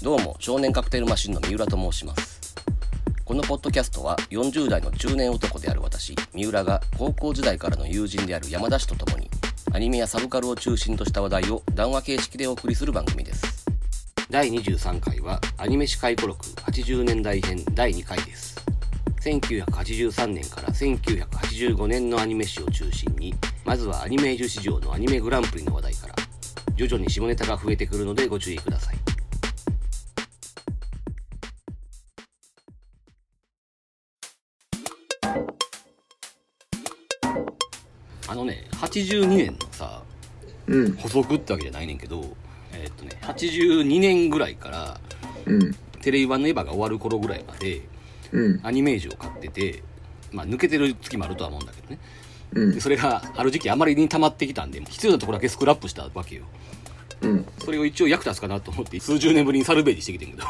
どうも少年カクテルマシンの三浦と申します。このポッドキャストは40代の中年男である私三浦が高校時代からの友人である山田氏と共にアニメやサブカルを中心とした話題を談話形式でお送りする番組です。第23回はアニメ史回顧録80年代編第2回です。1983年から1985年のアニメ史を中心にまずはアニメージュ史上のアニメグランプリの話題から。徐々に下ネタが増えてくるのでご注意ください。あのね82年のさうん。補足ってわけじゃないねんけどえーっとね82年ぐらいからうん。テレビ版のエヴァが終わる頃ぐらいまでうん。アニメージュを買っててまあ抜けてる月もあるとは思うんだけどねうん。でそれがある時期あまりに溜まってきたんで必要なところだけスクラップしたわけよ。うん。それを一応役立つかなと思って数十年ぶりにサルベージしてきてんけど。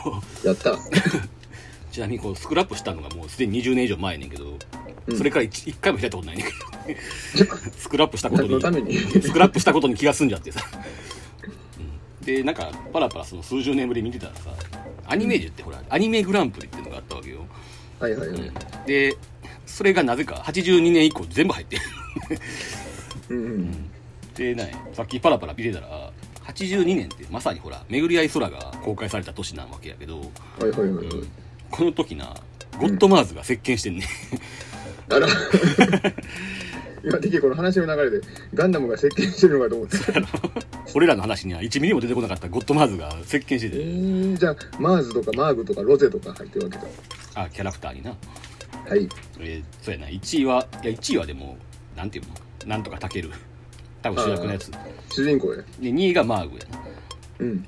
やった。ちなみにこうスクラップしたのがもうすでに20年以上前やねんけど、うん。それから一一回も開いたことないねんけど。スクラップしたことにスクラップしたことに気が済んじゃってさ、うん。でなんかパラパラその数十年ぶりに見てたらさアニメージュってほらアニメグランプリっていうのがあったわけよ、はいはいはい。でそれがなぜか82年以降全部入ってる。うんうん。でねさっきパラパラ見てたら82年ってまさにほら「巡り合い空」が公開された年なわけやけどはいはいはいはい。この時なゴッドマーズが席巻してんね、あら。今的にこの話の流れでガンダムが接近してるのかと思って俺らの話には1ミリも出てこなかったゴッドマーズが席巻してえて、ー、じゃあマーズとかマーグとかロゼとか入ってるわけだあキャラクターになはい。えーそうやな。1位はいや1位はでもなんていうの？なんとかたける。多分主役のやつ。で主人公や。2位がマーグやな。うん。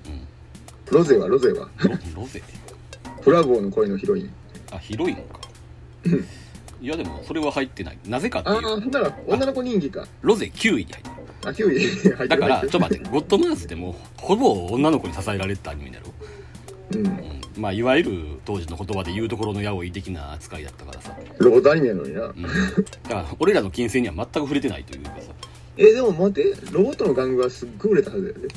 ロゼはロゼは？ロロゼ？フラボーの声のヒロイン。あヒロインか。いやでもそれは入ってない。なぜかってああいうほんなら女の子人気か。ロゼ9位に入ってる。あ9位入ってる。だからちょ入っと待ってゴッドマーズってもうほぼ女の子に支えられてたアニメだろ、るうん。うん、まあいわゆる当時の言葉で言うところのヤオイ的な扱いだったからさ、ロボットアニメやのにな。うん、だから俺らの金星には全く触れてないというかさ。えでも待ってロボットの玩具はすっごい売れたはずだよね。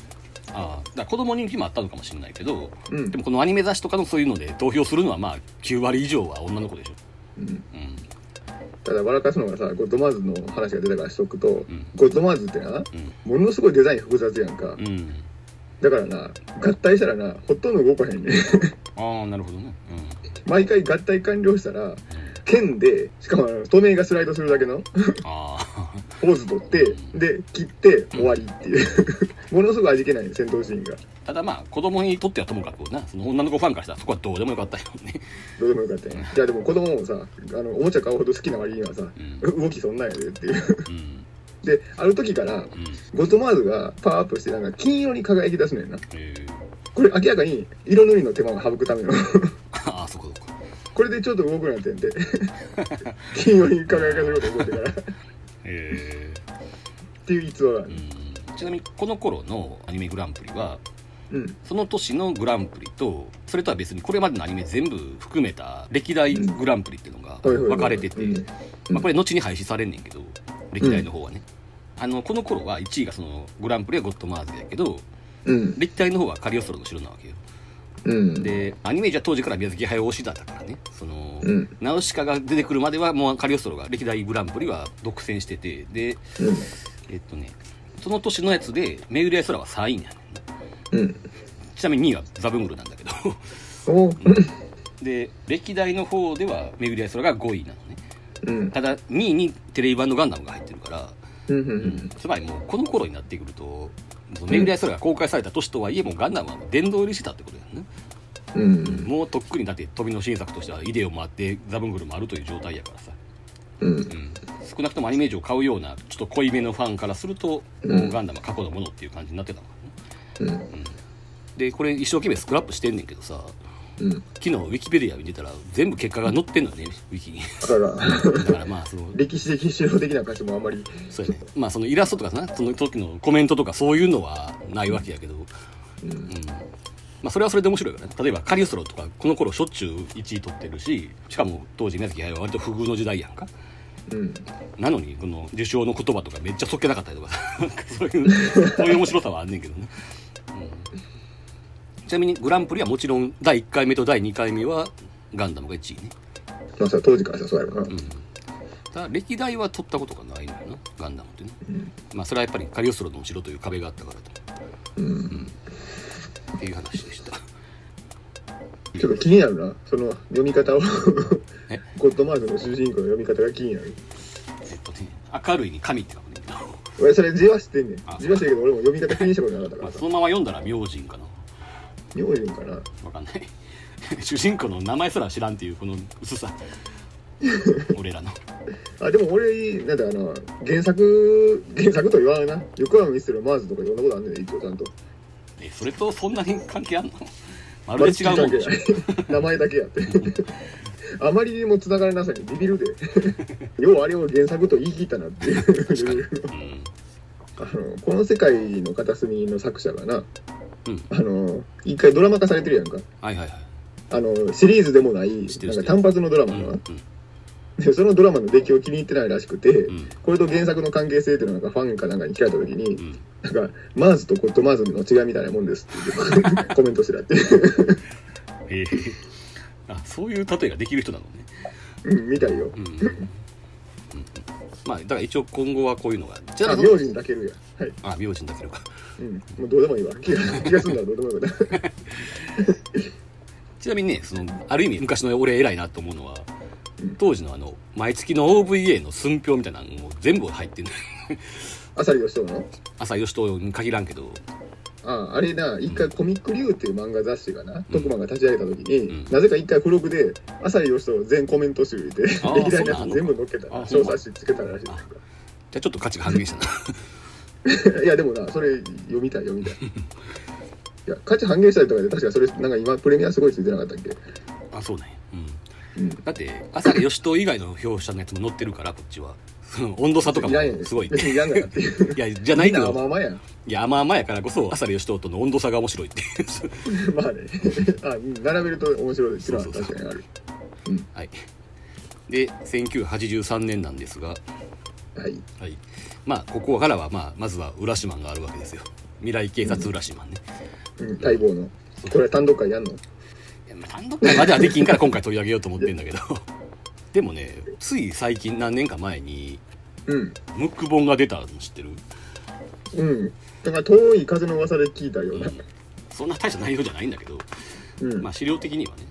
ああだ子供人気もあったのかもしれないけどうん。でもこのアニメ雑誌とかのそういうので投票するのはまあ9割以上は女の子でしょ。うん。うん。ただ笑かすのがさゴッドマーズの話が出たからしとくと、ん。ゴッドマーズってなものすごいデザイン複雑やんか、うんうんだからな合体したらなほとんど動かへんね ああなるほどね。毎回合体完了したら剣でしかも透明がスライドするだけの ポーズ取ってで切って終わりっていう。ものすごい味気ない戦闘シーンが。ただまあ子供にとってはともかくな。その女の子ファンからしたらそこはどうでもよかったよね。どうでもよかったよいやでも子供もさあのおもちゃ買うほど好きな割にはさ、動きそんなんやでっていう。うんである時からうん。ゴッドマーズがパワーアップしてなんか金色に輝き出すねんな。えー、これ明らかに色塗りの手間を省くための。ああそこそこ これでちょっと動くなってんで。金色に輝かせること思ってから。っえていう逸話がある。ーうん。ちなみにこの頃のアニメグランプリはうん。その年のグランプリとそれとは別にこれまでのアニメ全部含めた歴代グランプリっていうのが分かれてて、うん。まあ、これ後に廃止されんねんけど歴代の方はね、あのこの頃は1位がそのグランプリはゴッドマーズやけどうん。歴代の方はカリオストロの城なわけよ。うん。でアニメージは当時から宮崎駿推しだったからね。その、うん。ナウシカが出てくるまではもうカリオストロが歴代グランプリは独占しててでうん。えっとねその年のやつで巡り合い空は3位になるうん。ちなみに2位はザブングルなんだけど。で歴代の方では巡り合い空が5位なの。ねうん。ただ2位にテレビ版のガンダムが入ってるから、うんうんつまりもうこの頃になってくると巡り合い空が公開された年とはいえもうガンダムは殿堂入りしてたってことやね。うんうん。もうとっくにだって飛びの新作としてはイデオもあってザブングルもあるという状態やからさ、うん。うん、少なくともアニメージを買うようなちょっと濃いめのファンからすると、うん。もうガンダムは過去のものっていう感じになってたのかな。うん。でこれ一生懸命スクラップしてんねんけどさうん。昨日ウィキペディア見てたら全部結果が載ってんのよねウィキに。だから。だからまあその 歴史的資料的な歌詞もあんまり。そうやね。まあそのイラストとかなその時のコメントとかそういうのはないわけやけど、うん。うん。まあ、それはそれで面白いからね。例えばカリオストロとかこの頃しょっちゅう1位取ってるししかも当時宮崎駿は割と不遇の時代やんか。うん。なのにこの受賞の言葉とかめっちゃそっけなかったりとか そういうそういう面白さはあんねんけどね、うんちなみにグランプリはもちろん第1回目と第2回目はガンダムが1位ね。まあそれは当時からさそうやろな、うん。ただ歴代は取ったことがないのよなガンダムってね、まあそれはやっぱりカリオストロの後ろという壁があったからと。うん。っていう話でした。ちょっと気になるな。その読み方を。え？ゴッドマーズの主人公の読み方が気になる。えっとね明るいに神って書くねんけど、俺それ字は知ってんねん。あ。字は知ってるけど俺も読み方気にしたことなかったかまあ、そのまま読んだら明神かな名人かな？わかんない。主人公の名前すら知らんっていうこの薄さ。俺らの。あでも俺なんだあの原作原作と言わんな。横山ミステルマーズとか読んだことあんねん一応ちゃんと。えそれとそんなに関係あんの？まるで違うもん名前だけやって。あまりにも繋がれなさにビビるで。ようあれを原作と言い切ったなっていう。うん。あのこの世界の片隅の作者がなうん、あの一回ドラマ化されてるやんか。はいはいはい。あのシリーズでもないなんか単発のドラマが、うんうん。でそのドラマの出来を気に入ってないらしくて、うん。これと原作の関係性っていうのがファンかなんかに聞かれた時に、うん。なんかマーズとゴッドマーズの違いみたいなもんですって コメントしてたってえ。えあそういう例えができる人なのね。うんみたいよ。うんまあだから一応今後はこういうのが。じゃああ名人だけるやはい。あ名字だけどか。うん。もうどうでもいいわ。気が 気がすんだらどうでもいいわ。ちなみにねそのある意味昔の俺偉いなと思うのはうん。当時のあの毎月の OVA の寸評みたいなのも全部入ってんの。朝日義人の？朝吉とに限らんけどああれな一回コミックリュウっていう漫画雑誌がな、徳間が立ち上げた時に、うん。なぜか一回付録で朝日義人全コメント集入れて歴代のやつ全部載っけた。あ小冊子つけたらしいじゃあちょっと価値が半減したな。いやでもなそれ読みたい読みたい。いや価値半減したりとかで確かそれなんか今プレミアすごいついてなかったっけ？あそうなんや。うん。うん。だって朝日吉と以外の表紙のやつも載ってるからこっちは 温度差とかもすごいいやじゃないけど。甘々やん。いや甘々やからこそ朝日吉ととの温度差が面白いって まあね。あ並べると面白いっていうのは確かにある。はい。で1983年なんですが。はい。はい。まあここからはまあまずは浦島があるわけですよ。未来警察浦島ね、うん。待望の。これ単独会やんの？単独会まではできんから今回取り上げようと思ってんだけどでもねつい最近何年か前にうん。ムック本が出たの知ってる？うん。だから遠い風の噂で聞いたような。そんな大した内容じゃないんだけど、うん、まあ資料的にはね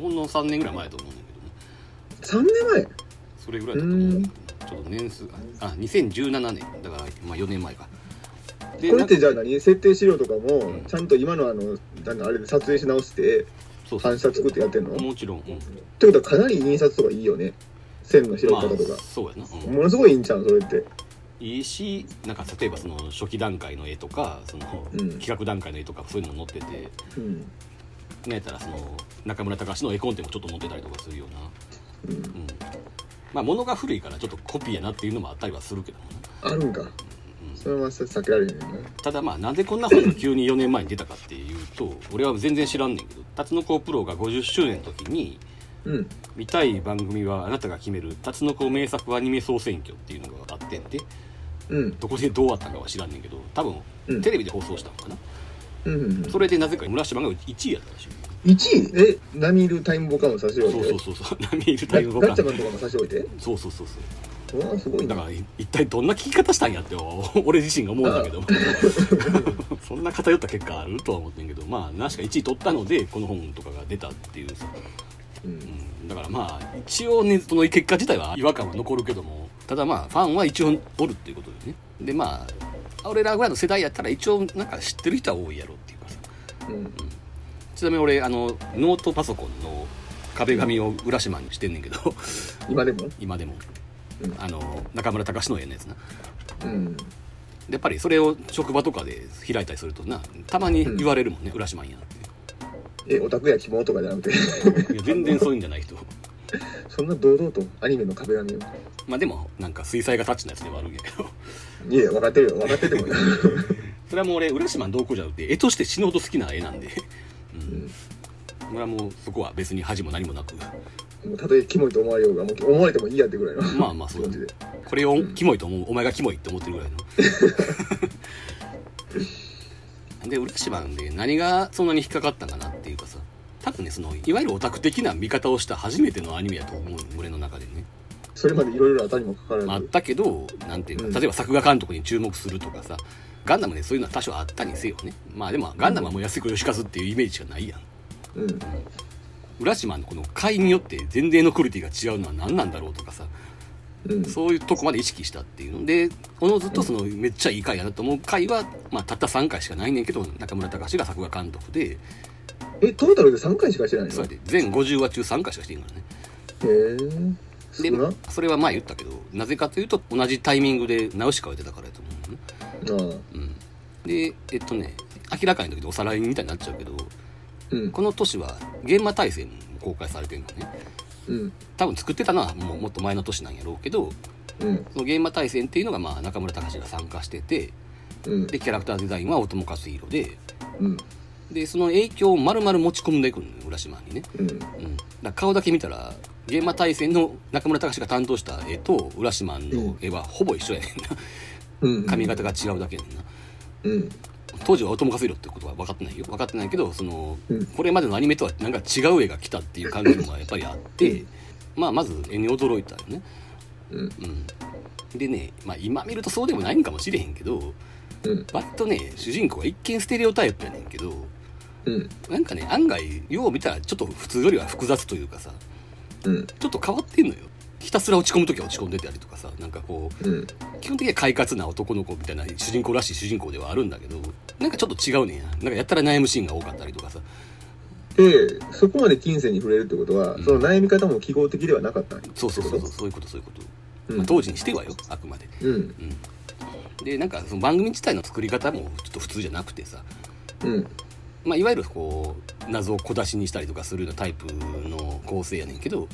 ほんの3年ぐらい前だと思うんだけどね。3年前？それぐらいだと思うんだけどちょっと年数があ2017年。だからまあ4年前か。でこれってじゃあ何？設定資料とかもん。ちゃんと今のあのなんだあれで撮影し直してそうそう。反射作ってやってんの？っもちろん、うん。てことはかなり印刷とかいいよね。線の拾いまあ方とか、そうやな、うん。ものすごいいいんちゃうそれって。いいしなんか例えばその初期段階の絵とかそのうん。企画段階の絵とかそういうのも載ってて。うん。なんやったらその中村隆の絵コンテもちょっと載ってたりとかするような、うん。うん、まあ物が古いからちょっとコピーやなっていうのもあったりはするけどもな。あるんかそれは避けられへんね。ただまあなんでこんな本が急に4年前に出たかっていうと俺は全然知らんねんけどタツノコプロが50周年の時にうん。見たい番組はあなたが決めるタツノコ名作アニメ総選挙っていうのがあってんでうん。どこでどうあったかは知らんねんけど多分うん。テレビで放送したのかな、うんうんそれでなぜか村島が1位やったらしい。1位？え？ナミールタイムボカンを差し置いて？そうそうそうそう。ナミールタガイムボカン。ガッチャマンとかも差し置いて？そうそうそうそうすごいなだからい一体どんな聞き方したんやって 俺自身が思うんだけど。そんな偏った結果あるとは思ってんけど。まあ確か1位取ったのでこの本とかが出たっていうさ、うん。うん、だからまあ一応ねその結果自体は違和感は残るけども。ただまあファンは一応おるっていうことでね。でまあ俺らぐらいの世代やったら一応なんか知ってる人は多いやろっていうかさ。うん。ちなみに俺あのノートパソコンの壁紙を浦島にしてんねんけど。今でも？今でも、うんあの中村隆の絵のやつな。うん。でやっぱりそれを職場とかで開いたりするとなたまに言われるもんね、浦島やって。えオタクやキモとかじゃなくて。い や全然そういうんじゃない人。そんな堂々とアニメの壁紙を。まあでもなんか水彩画タッチのやつではあるんやけど。いや分かってるよ。分かっててもな それはもう俺浦島の同行じゃなくて絵として死ぬほど好きな絵なんで、うん、俺はもうそこは別に恥も何もなくたとえキモいと思われようがもう思われてもいいやってぐらいのまあまあそうだね。気持ちで。これをキモいと思う、お前がキモいって思ってるぐらいの。で浦島で何がそんなに引っかかったんかなっていうかさ。多分ねそのいわゆるオタク的な見方をした初めてのアニメやと思う俺の中でね。それまでいろいろあったにもかかわらず、あったけどなんていうか、うん。例えば作画監督に注目するとかさ。ガンダムでそういうのは多少あったにせよね。まあでもガンダムはもう安彦義和っていうイメージしかないやん。うん浦島のこの回によって前例のクオリティが違うのは何なんだろうとかさ。うん。そういうとこまで意識したっていうの。でおのずとそのめっちゃいい回やなと思う回は、まあ、たった3回しかないねんけど中村隆が作画監督で。えトータルで3回しかしてないの？それで。全50話中3回しかしてんからね。へえ少でな。それは前言ったけどなぜかというと同じタイミングでナウシカが出たからやと思うのね。うん。でえっとね明らかにの時でおさらいみたいになっちゃうけどうん。この年は現場大戦も公開されてるのね。うん。多分作ってたのはもうもっと前の年なんやろうけどうん。その現場大戦っていうのがまあ中村隆が参加しててうん。でキャラクターデザインは大友克洋でうん。でその影響を丸々持ち込んでいくのよ浦島にね、うん。うん、だ顔だけ見たら現場大戦の中村隆が担当した絵と浦島の絵はほぼ一緒やねんな。うん。髪型が違うだけやねんな。うん当時は大友克洋ってことは分かってないよ。分かってないけどその、うん。これまでのアニメとはなんか違う絵が来たっていう感じがやっぱりあってまあまず絵に驚いたよね。うん。うん。でね、まあ、今見るとそうでもないんかもしれへんけどうん。割とね主人公は一見ステレオタイプやねんけどうん。なんかね案外よう見たらちょっと普通よりは複雑というかさうん。ちょっと変わってんのよひたすら落ち込む時は落ち込んでたりとかさなんかこううん。基本的には快活な男の子みたいな主人公らしい主人公ではあるんだけどなんかちょっと違うねんや。なんかやったら悩むシーンが多かったりとかさ。でそこまで金銭に触れるってことは、うん。その悩み方も記号的ではなかった。そうそうそうそうそういうことそういうこと、うん。まあ、当時にしてはよあくまで。うん。うん。でなんかその番組自体の作り方もちょっと普通じゃなくてさ。うん。まあ、いわゆるこう謎を小出しにしたりとかするようなタイプの構成やねんけど、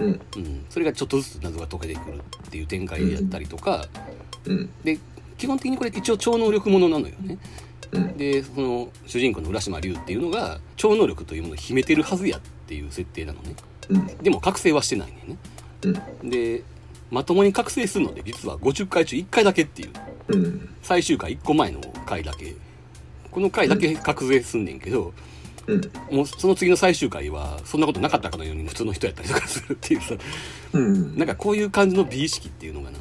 うん。うん、それがちょっとずつ謎が解けてくるっていう展開やったりとか、うん。で基本的にこれ一応超能力ものなのよね。うん。でその主人公の浦島龍っていうのが超能力というものを秘めてるはずやっていう設定なのね。うん。でも覚醒はしてないねうん。でまともに覚醒するので実は50回中1回だけっていう。うん。最終回1個前の回だけ。この回だけ覚醒すんねんけど、うん。もうその次の最終回はそんなことなかったかのように普通の人やったりとかするっていうさ。うん。なんかこういう感じの美意識っていうのがな、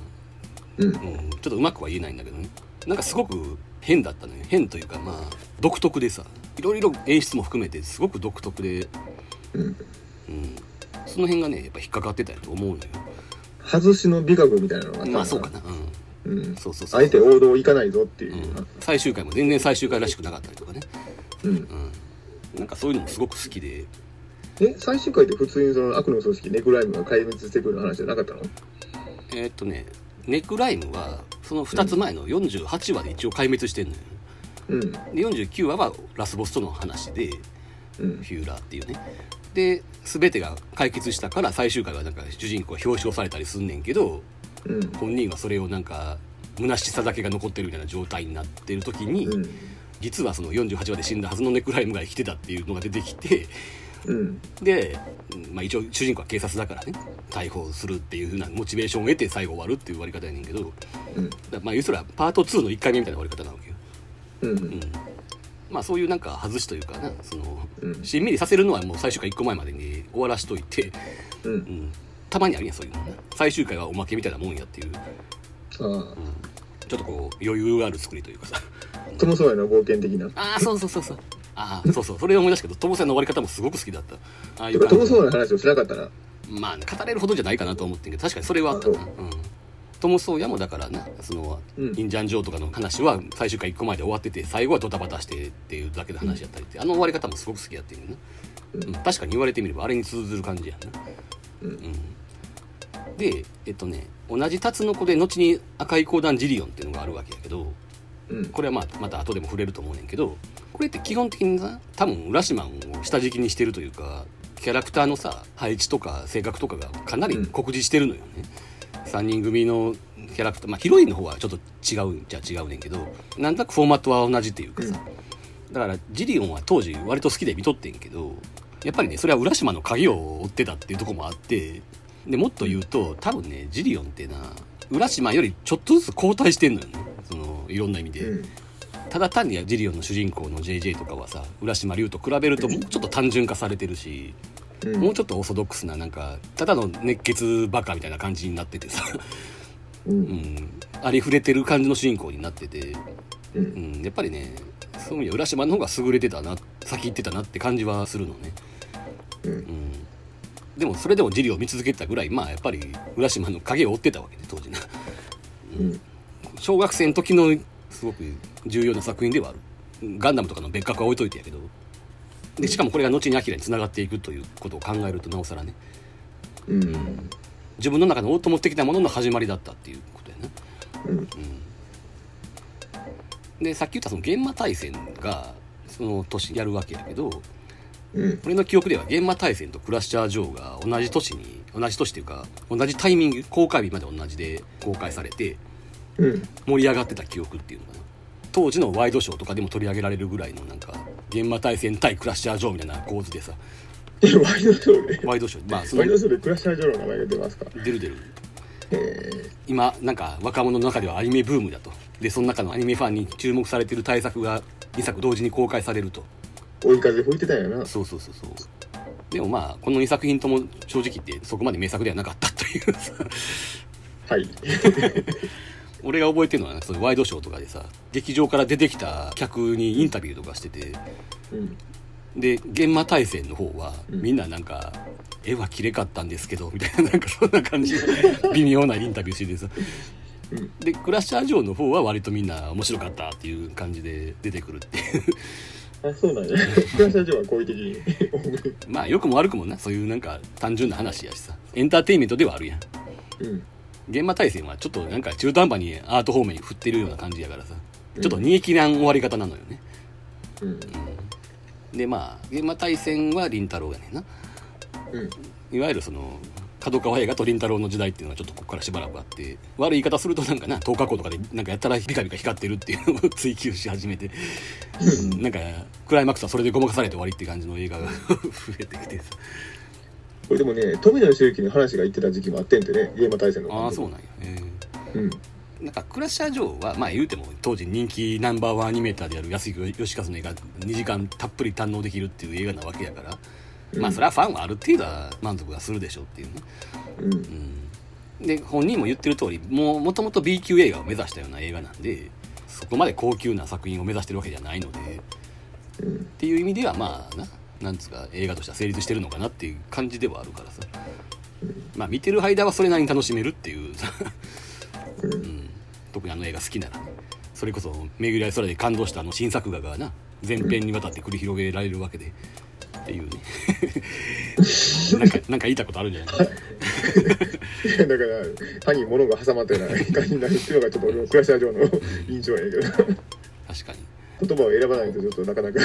うん。うん、ちょっとうまくは言えないんだけどね。なんかすごく変だったのよ。変というかまあ独特でさ。いろいろ演出も含めてすごく独特で、うん。うん、その辺がねやっぱ引っかかってたやと思うのよ。外しの美学みたいなのがあったのまあそうかな。うん。うん。そうそうそう。あえて王道行かないぞっていうう、ん、最終回も全然最終回らしくなかったりとかね、うん。うん、なんかそういうのもすごく好きで。え最終回って普通にその悪の組織ネクライムが壊滅してくる話じゃなかったの？えーっとねネクライムはその2つ前の48話で一応壊滅してんのよ。うん。で49話はラスボスとの話でうん。フューラーっていうね。で全てが解決したから最終回はなんか主人公が表彰されたりすんねんけどうん。本人はそれをなんか虚しさだけが残ってるみたいな状態になってる時に、うん実はその48話で死んだはずのネクライムが生きてたっていうのが出てきてうん。で、まあ、一応主人公は警察だからね逮捕するっていう風なモチベーションを得て最後終わるっていう終わり方やねんけどうん。まあ言うたらパート2の1回目みたいな終わり方なわけよ、うん。うん、まあそういうなんか外しというかなそのうん。しんみりさせるのはもう最終回1個前までに終わらしといて、うん。うん、たまにあるやんそういうのな最終回はおまけみたいなもんやっていう、あちょっとこう余裕ある作りというかさあともそうやな冒険的な。ああそうそうそうそう。ああそうそう。それを思い出したけどトモさんの終わり方もすごく好きだった。ああいてかとう感じ。もそうな話をしなかったなまあ語れるほどじゃないかなと思ってんけど確かにそれはあった。なあうん。トム・ソーヤもだからなその、うん。インジャン・ジョーとかの話は最終回1個前で終わってて最後はドタバタしてっていうだけの話やったりって、あの終わり方もすごく好きやってるな、うん。うん。確かに言われてみればあれに通ずる感じやな。うん。でえっとね同じタツノコで後に赤い光弾ジリオンっていうのがあるわけやけどうん。これはまあまた後でも触れると思うねんけどこれって基本的にさ多分浦島を下敷きにしてるというかキャラクターのさ配置とか性格とかがかなり酷似してるのよね、3人組のキャラクターまあヒロインの方はちょっと違うじゃ違うねんけどなんとなくフォーマットは同じっていうかさ、だからジリオンは当時割と好きで見とってんけどやっぱりねそれは浦島の鍵を追ってたっていうところもあってでもっと言うと多分ねジリオンってな浦島よりちょっとずつ後退してんのよねいろんな意味で、うん。ただ単にジリオンの主人公の JJ とかはさ浦島龍と比べるともうちょっと単純化されてるし、うん。もうちょっとオーソドックスななんかただの熱血バカみたいな感じになっててさ、ううん。ん、ありふれてる感じの主人公になってて、ううん。ん、やっぱりねそういう意味では浦島の方が優れてたな先行ってたなって感じはするのね、うん。うん、でもそれでもジリを見続けてたぐらいまあやっぱり浦島の影を追ってたわけね当時な。うん小学生の時のすごく重要な作品ではある。ガンダムとかの別格は置いといてやけど。でしかもこれが後にアキラにつながっていくということを考えるとなおさらね。うん。自分の中のオートモ的なものの始まりだったっていうことやな。うん。でさっき言ったその幻魔大戦がその年やるわけやけどうん。俺の記憶では幻魔大戦とクラッシャー・ジョーが同じ年に同じ年っていうか同じタイミング公開日まで同じで公開されてうん盛り上がってた記憶っていうのかな。当時のワイドショーとかでも取り上げられるぐらいのなんか幻魔大戦対クラッシャー・ジョーみたいな構図でさ。えワイドショーで？ワイドショー。まあそのワイドショーでクラッシャージョーの名前が出ますか？出る出る。え今なんか若者の中ではアニメブームだと。でその中のアニメファンに注目されてる大作が2作同時に公開されると。ー追い風吹いてたんやな。そうそうそうそう。でもまあこの2作品とも正直言ってそこまで名作ではなかったというさ。はい 俺が覚えてるのは、ね、そのワイドショーとかでさ劇場から出てきた客にインタビューとかしててうん。で幻魔大戦の方はうん。みんななんか、絵は綺麗かったんですけどみたいななんかそんな感じの 微妙なインタビューしててさ。うん。でクラッシャー・ジョーの方は割とみんな面白かったっていう感じで出てくるっていう。あそうなんや。クラッシャージョーは好意的に。まあ良くも悪くもなそういうなんか単純な話やしさ。エンターテインメントではあるやん。うん現場大戦はちょっとなんか中途半端にアート方面に振ってるような感じやからさ。ちょっと煮え切らん終わり方なのよね、うん。でまあ現場大戦は凛太郎やねんな。うん。いわゆるその角川映画と凛太郎の時代っていうのはちょっとここからしばらくあって悪い言い方するとなんかな10日後とかでなんかやったらピカピカ光ってるっていうのを追求し始めてうんなんかクライマックスはそれでごまかされて終わりって感じの映画が 増えてきてさこれでもね富野義行に話が言ってた時期もあってんてねゲーム大戦のああそうなんや、えうん。ーなんかクラッシャー・ジョーはまあ言うても当時人気ナンバーワンアニメーターである安井義和の映画2時間たっぷり堪能できるっていう映画なわけやから、まあそれはファンはある程度は満足がするでしょうっていうね。うん。で本人も言ってる通りもうもともと B 級映画を目指したような映画なんでそこまで高級な作品を目指してるわけじゃないのでっうん。ていう意味ではまあななんつうか映画としては成立してるのかなっていう感じではあるからさ。まあ見てる間はそれなりに楽しめるっていう。さ、うん。うん、特にあの映画好きならね。それこそ「巡り合い空」で感動したあの新作画がな全編にわたって繰り広げられるわけで。っていうね。なんかなんか言いたいことあるんじゃない？い やだから歯に物が挟まったような感じになるっていうのがちょっと俺のクラッシャー上の印象やけど。確かに。言葉を選ばないとちょっとなかなか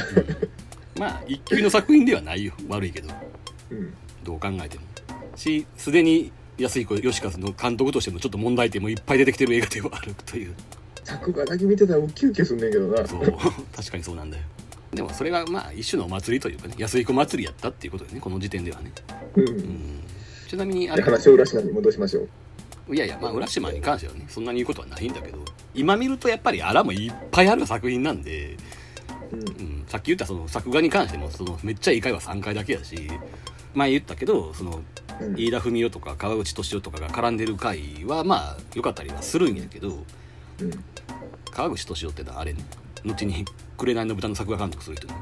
まあ一級の作品ではないよ。悪いけど。うん。どう考えても。しすでに安彦義和の監督としてもちょっと問題点もいっぱい出てきてる映画ではあるという。作画だけ見てたらウキウキすんねんけどな。そう。確かにそうなんだよ。でもそれがまあ一種のお祭りというかね。安彦祭りやったっていうことでね。この時点ではね、うん。うん、ちなみにあれ。で話を浦島に戻しましょう。いやいやまあ浦島に関してはねそんなに言うことはないんだけど。今見るとやっぱりあらもいっぱいある作品なんで、うん。うん、さっき言ったその作画に関してもそのめっちゃいい回は3回だけやし前言ったけどそのうん。飯田文雄とか川口敏夫とかが絡んでる回はまあ良かったりはするんやけどうん。川口敏夫ってのはあれね後に「紅の豚」の作画監督する人ね、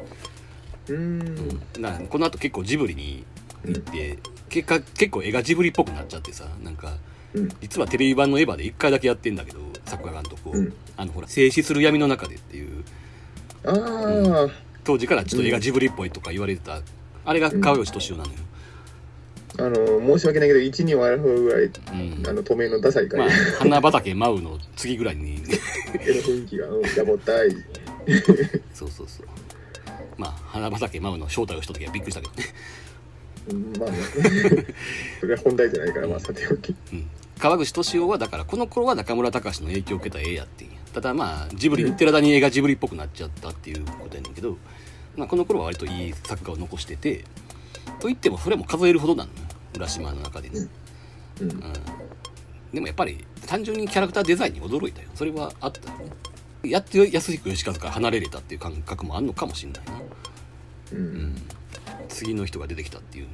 うん。だからこの後結構ジブリに行って、結果結構絵がジブリっぽくなっちゃってさなんかうん。実はテレビ版のエヴァで1回だけやってんだけど作画監督を、うん。あのほら「静止する闇の中で」っていうああ当時からちょっと絵がジブリっぽいとか言われてた、あれが川口敏夫なのよ、あの申し訳ないけど一二を争うぐらいうん。あの透明のダサいまあ回花畑 舞うの次ぐらいに。絵の雰囲気がったい。そうそうそう。まあ花畑舞うの正体をした時はびっくりしたけどね。うんまあね。それは本題じゃないからまあさておき。うん。川口敏夫はだからこの頃は中村隆の影響を受けた絵やってんやただまあジブリに行ってる間に絵がジブリっぽくなっちゃったっていうことやねんけど、まあ、この頃は割といい作画を残しててと言ってもそれも数えるほどなのよ浦島の中でね、うん。うん、でもやっぱり単純にキャラクターデザインに驚いたよ。それはあった。よねやって安彦義和から離れれたっていう感覚もあんのかもしれないな、ううん。ん、次の人が出てきたっていう。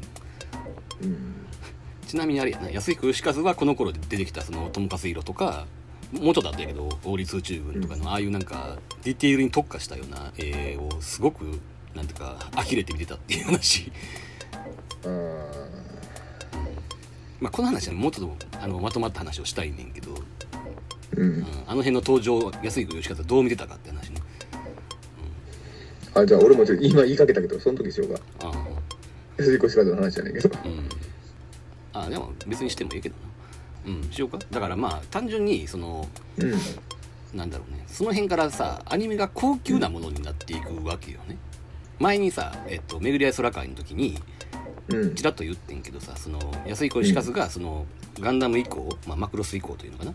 うん。ちなみにあれやな安彦義和はこの頃で出てきたその友勝色とかもうちょったけど王立宇宙軍とかのああいうなんかディティールに特化したような絵をすごくなんていうか呆れて見てたっていう話。あまあこの話はもうちょっとあのまとまった話をしたいねんけど、ーうん。うん、あの辺の登場安彦義和どう見てたかって話ね。あじゃあ俺もちょっと今言いかけたけどその時しようがああ。安彦仕方の話じゃないけど。うん。あでも別にしてもいいけどなうん。しようか？だからまあ単純にそのうん。なんだろうね。その辺からさアニメが高級なものになっていくわけよね。前にさ、えっと、巡り合い空会の時にうん。ちらっと言ってんけどさその安井小石和がそのガンダム以降、まあ、マクロス以降というのかな？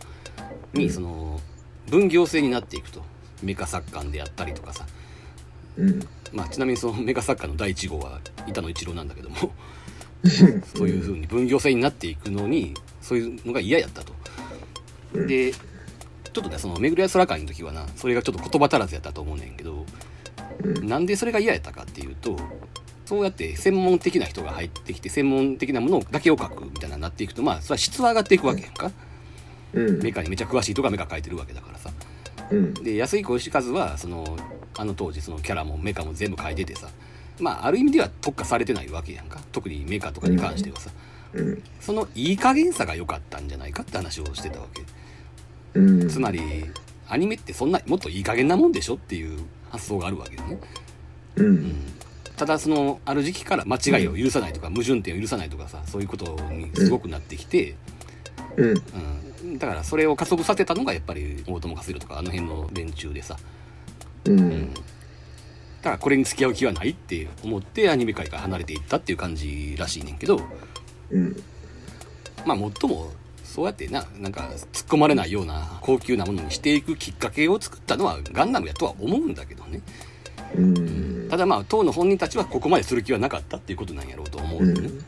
にその分業制になっていくと。メカ作家であったりとかさ。うん。まあ、ちなみにそのメカ作家の第1号は板野一郎なんだけども。そういう風に分業制になっていくのにそういうのが嫌やったと。うんでちょっとねその巡り合い空会の時はなそれがちょっと言葉足らずやったと思うねんけどうんなんでそれが嫌やったかっていうとそうやって専門的な人が入ってきて専門的なものだけを書くみたいなになっていくとまあそれは質は上がっていくわけやんか。うん。メカにめちゃ詳しい人がメカ書いてるわけだからさ。うん。で安井小石和はそのあの当時そのキャラもメカも全部書いててさ。まあある意味では特化されてないわけやんか。特にメカとかに関してはさ、うんそのいい加減さが良かったんじゃないかって話をしてたわけ。うん。つまりアニメってそんなもっといい加減なもんでしょっていう発想があるわけよね、ううん。ん、ただそのある時期から間違いを許さないとか矛盾点を許さないとかさそういうことにすごくなってきて、うん。うん、だからそれを加速させたのがやっぱり大友克洋とかあの辺の連中でさ。うん。だからこれに付き合う気はないって思ってアニメ界から離れていったっていう感じらしいねんけどうん。まあもっともそうやってななんか突っ込まれないような高級なものにしていくきっかけを作ったのはガンダムやとは思うんだけどね。うん。ただまあ当の本人たちはここまでする気はなかったっていうことなんやろうと思うんだよね、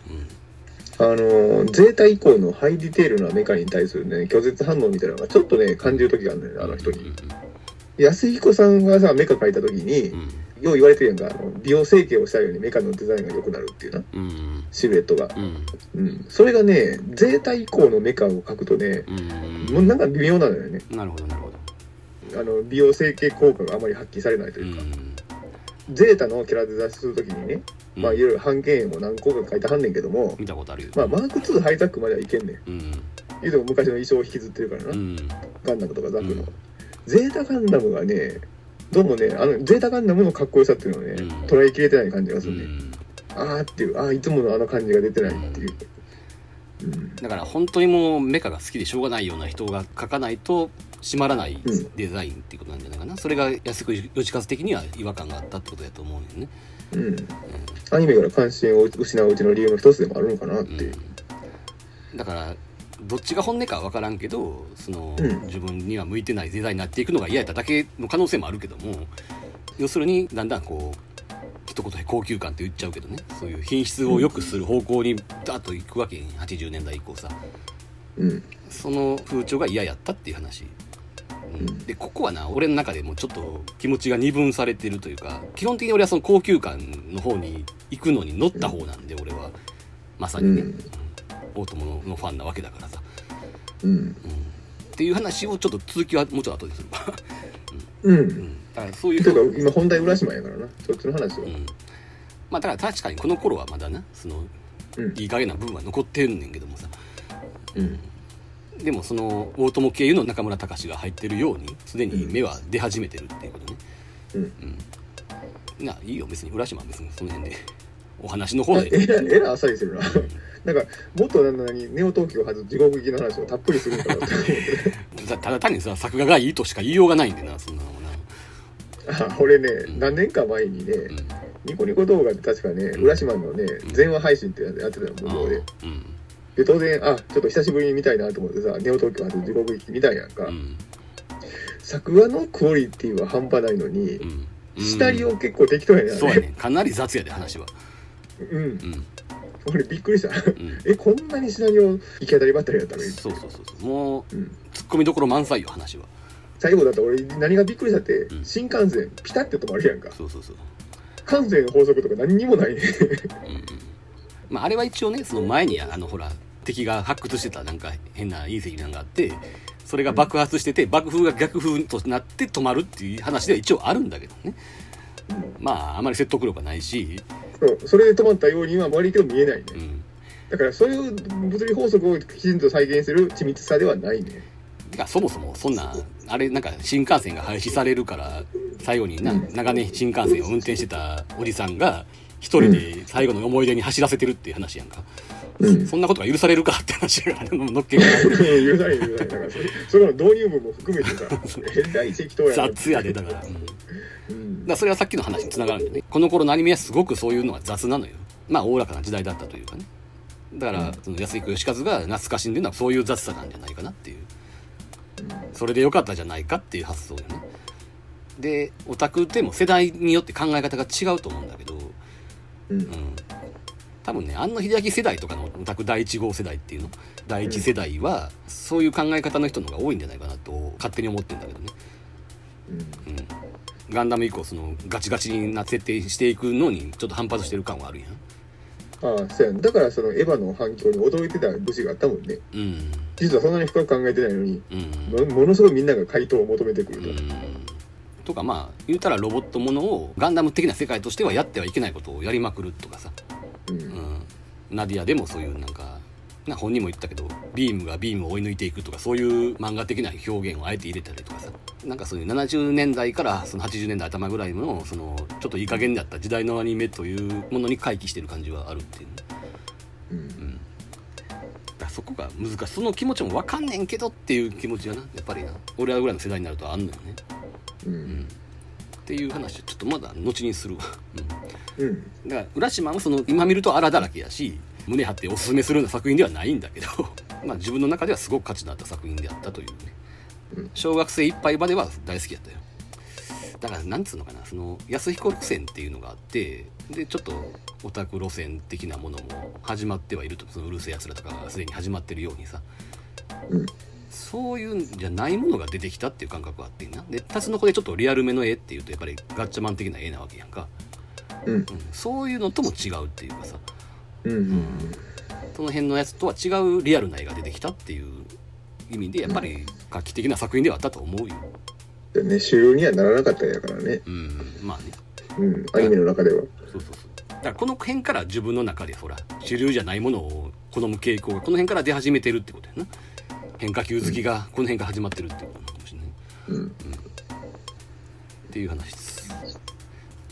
あのゼータ以降のハイディテールなメカに対するね拒絶反応みたいなのがちょっとね感じる時があるんだよねあの人うんに安彦さんがさメカ描いた時に、うんよう言われてるやんか。あの美容整形をしたようにメカのデザインが良くなるっていうな。うん。うんシルエットが、うん。うん、それがねゼータ以降のメカを描くとね、うん。もうなんか微妙なのよね。なるほどなるほど。あの美容整形効果があまり発揮されないとういうか、ん。ゼータのキャラデザインする時にね、まあうんいろいろ半径も何個か書いてはんねんけども、見たことあるよ。まあマーク2ハイザックまではいけんねん。うん。言うても昔の衣装を引きずってるからな、うん。ガンダムとかザクの、うん。ゼータガンダムがねどうもねあのゼータガンダムのかっこよさっていうのをね、うん。捉えきれてない感じがすうるね、ん。あーっていうあーいつものあの感じが出てないっていう、うん。だから本当にもうメカが好きでしょうがないような人が描かないと締まらないうん。デザインっていうことなんじゃないかな、それが安く義和的には違和感があったってことだと思うよね、うん、アニメから関心を失ううちの理由の一つでもあるのかなってだからどっちが本音かは分からんけどその、うん。自分には向いてないデザインになっていくのが嫌やっただけの可能性もあるけども要するにだんだんこう一言で高級感って言っちゃうけどね。そういう品質を良くする方向にダーッと行くわけに80年代以降さ。うん。その風潮が嫌やったっていう話、うん、でここはな俺の中でもちょっと気持ちが二分されてるというか基本的に俺はその高級感の方に行くのに乗った方なんで俺は。まさにね、うんうん大友のファンなわけだからさ、うん。うん、っていう話をちょっと続きはもうちょっと後でするわ、うん、うん、だからそういうていうか今本題浦島やからな。そっちの話は、うん、まあだから確かにこの頃はまだなそのうん。いい加減な部分は残ってるんねんけどもさ。うん。でもその大友経由の中村隆が入ってるようにすでに芽は出始めてるっていうことね。うん。うん。ないいよ。別に浦島は別にその辺でお話の方えでらえらあっさりしてるななんかもっとなんなにネオ東京発地獄行きの話をたっぷりするんかなった ただ単にさ作画がいいとしか言いようがないんでなそんなのもなあ俺ね何年か前にね、うん。ニコニコ動画で確かね、うん。浦島のね、電話配信ってやってたの、無料で。うん。で、当然、あ、ちょっと久しぶりに見たいなと思ってさ、ネオ東京発地獄行き見たいやんか。うん。作画のクオリティは半端ないのに、うん。シナリオ結構適当やね。そうやねかなり雑やで話はううん。うん。俺びっくりした。うん。えこんなにシナリオ行き当たりばったりやったのに。そうそうそうそう。もううん。ツッコミどころ満載よ話は。最後だと俺何がびっくりしたって、うん。新幹線ピタって止まるやんか。そうそうそう。関西の法則とか何にもない。ねうんうん。まああれは一応ねその前にあのほら敵が発掘してたなんか変な隕石なんかあってそれが爆発してて爆風が逆風となって止まるっていう話では一応あるんだけどね。まああまり説得力はないし、そうそれで止まったようには悪いけど見えないね。うん、だからそういう物理法則をきちんと再現する緻密さではないね。そもそもそんなあれなんか新幹線が廃止されるから最後になうん。長年新幹線を運転してたおじさんが一人で最後の思い出に走らせてるっていう話やんか、うんそんなことが許されるかって話が乗っけが許さない許さないだからそれそれの導入部も含めてさ変な適当やな雑やでだから、うん、だそれはさっきの話につながるんだよね。この頃のアニメはすごくそういうのは雑なのよ。まあおおらかな時代だったというかね。だから、その安彦義和が懐かしんでるのはそういう雑さなんじゃないかなっていう。それでよかったじゃないかっていう発想よね。でオタクでも世代によって考え方が違うと思うんだけど、うん。うん、多分ね安野秀明世代とかのオタク第1号世代っていうの？第一世代はそういう考え方の人の方が多いんじゃないかなと勝手に思ってんだけどね、うん。うん、ガンダム以降そのガチガチな設定していくのにちょっと反発してる感はあるやん。ああそうやん。だからそのエヴァの反響に驚いてた武士があったもんねうん。実はそんなに深く考えてないのにうん。もものすごいみんなが回答を求めてくると、うん。とかまあ言うたらロボットものをガンダム的な世界としてはやってはいけないことをやりまくるとかさ、うん。うん、ナディアでもそういうなんかな本人も言ったけどビームがビームを追い抜いていくとかそういう漫画的な表現をあえて入れたりとかさ。なんかそういう70年代からその80年代頭ぐらいのそのちょっといい加減だった時代のアニメというものに回帰してる感じはあるっていう。ねうん。だからそこが難しい。その気持ちも分かんねんけどっていう気持ちがな。やっぱりな。俺らぐらいの世代になるとあんのよね。うんっていう話はちょっとまだ後にするわ、うん、うんだから浦島はその今見ると荒だらけやし胸張っておすすめするような作品ではないんだけど まあ自分の中ではすごく価値のあった作品であったというね、うん。小学生いっぱいまでは大好きだったよ。だからなんつうのかなその安彦路線っていうのがあってでちょっとオタク路線的なものも始まってはいるとそのうるせえやつらとかがすでに始まってるようにさ。うんそういうんじゃないものが出てきたっていう感覚があってんな。でタツノコでちょっとリアルめの絵っていうとやっぱりガッチャマン的な絵なわけやんか、うん。うん、そういうのとも違うっていうかさ。うんうんその辺のやつとは違うリアルな絵が出てきたっていう意味でやっぱり画期的な作品ではあったと思うよ。うんね主流にはならなかったんやからね。うん。まあね。うん。アニメの中では。そうそうそう。だからこの辺から自分の中でほら主流じゃないものを好む傾向がこの辺から出始めてるってことやな変化球好きがこの辺から始まってるってことなのかもしれない。うん。っていう話です。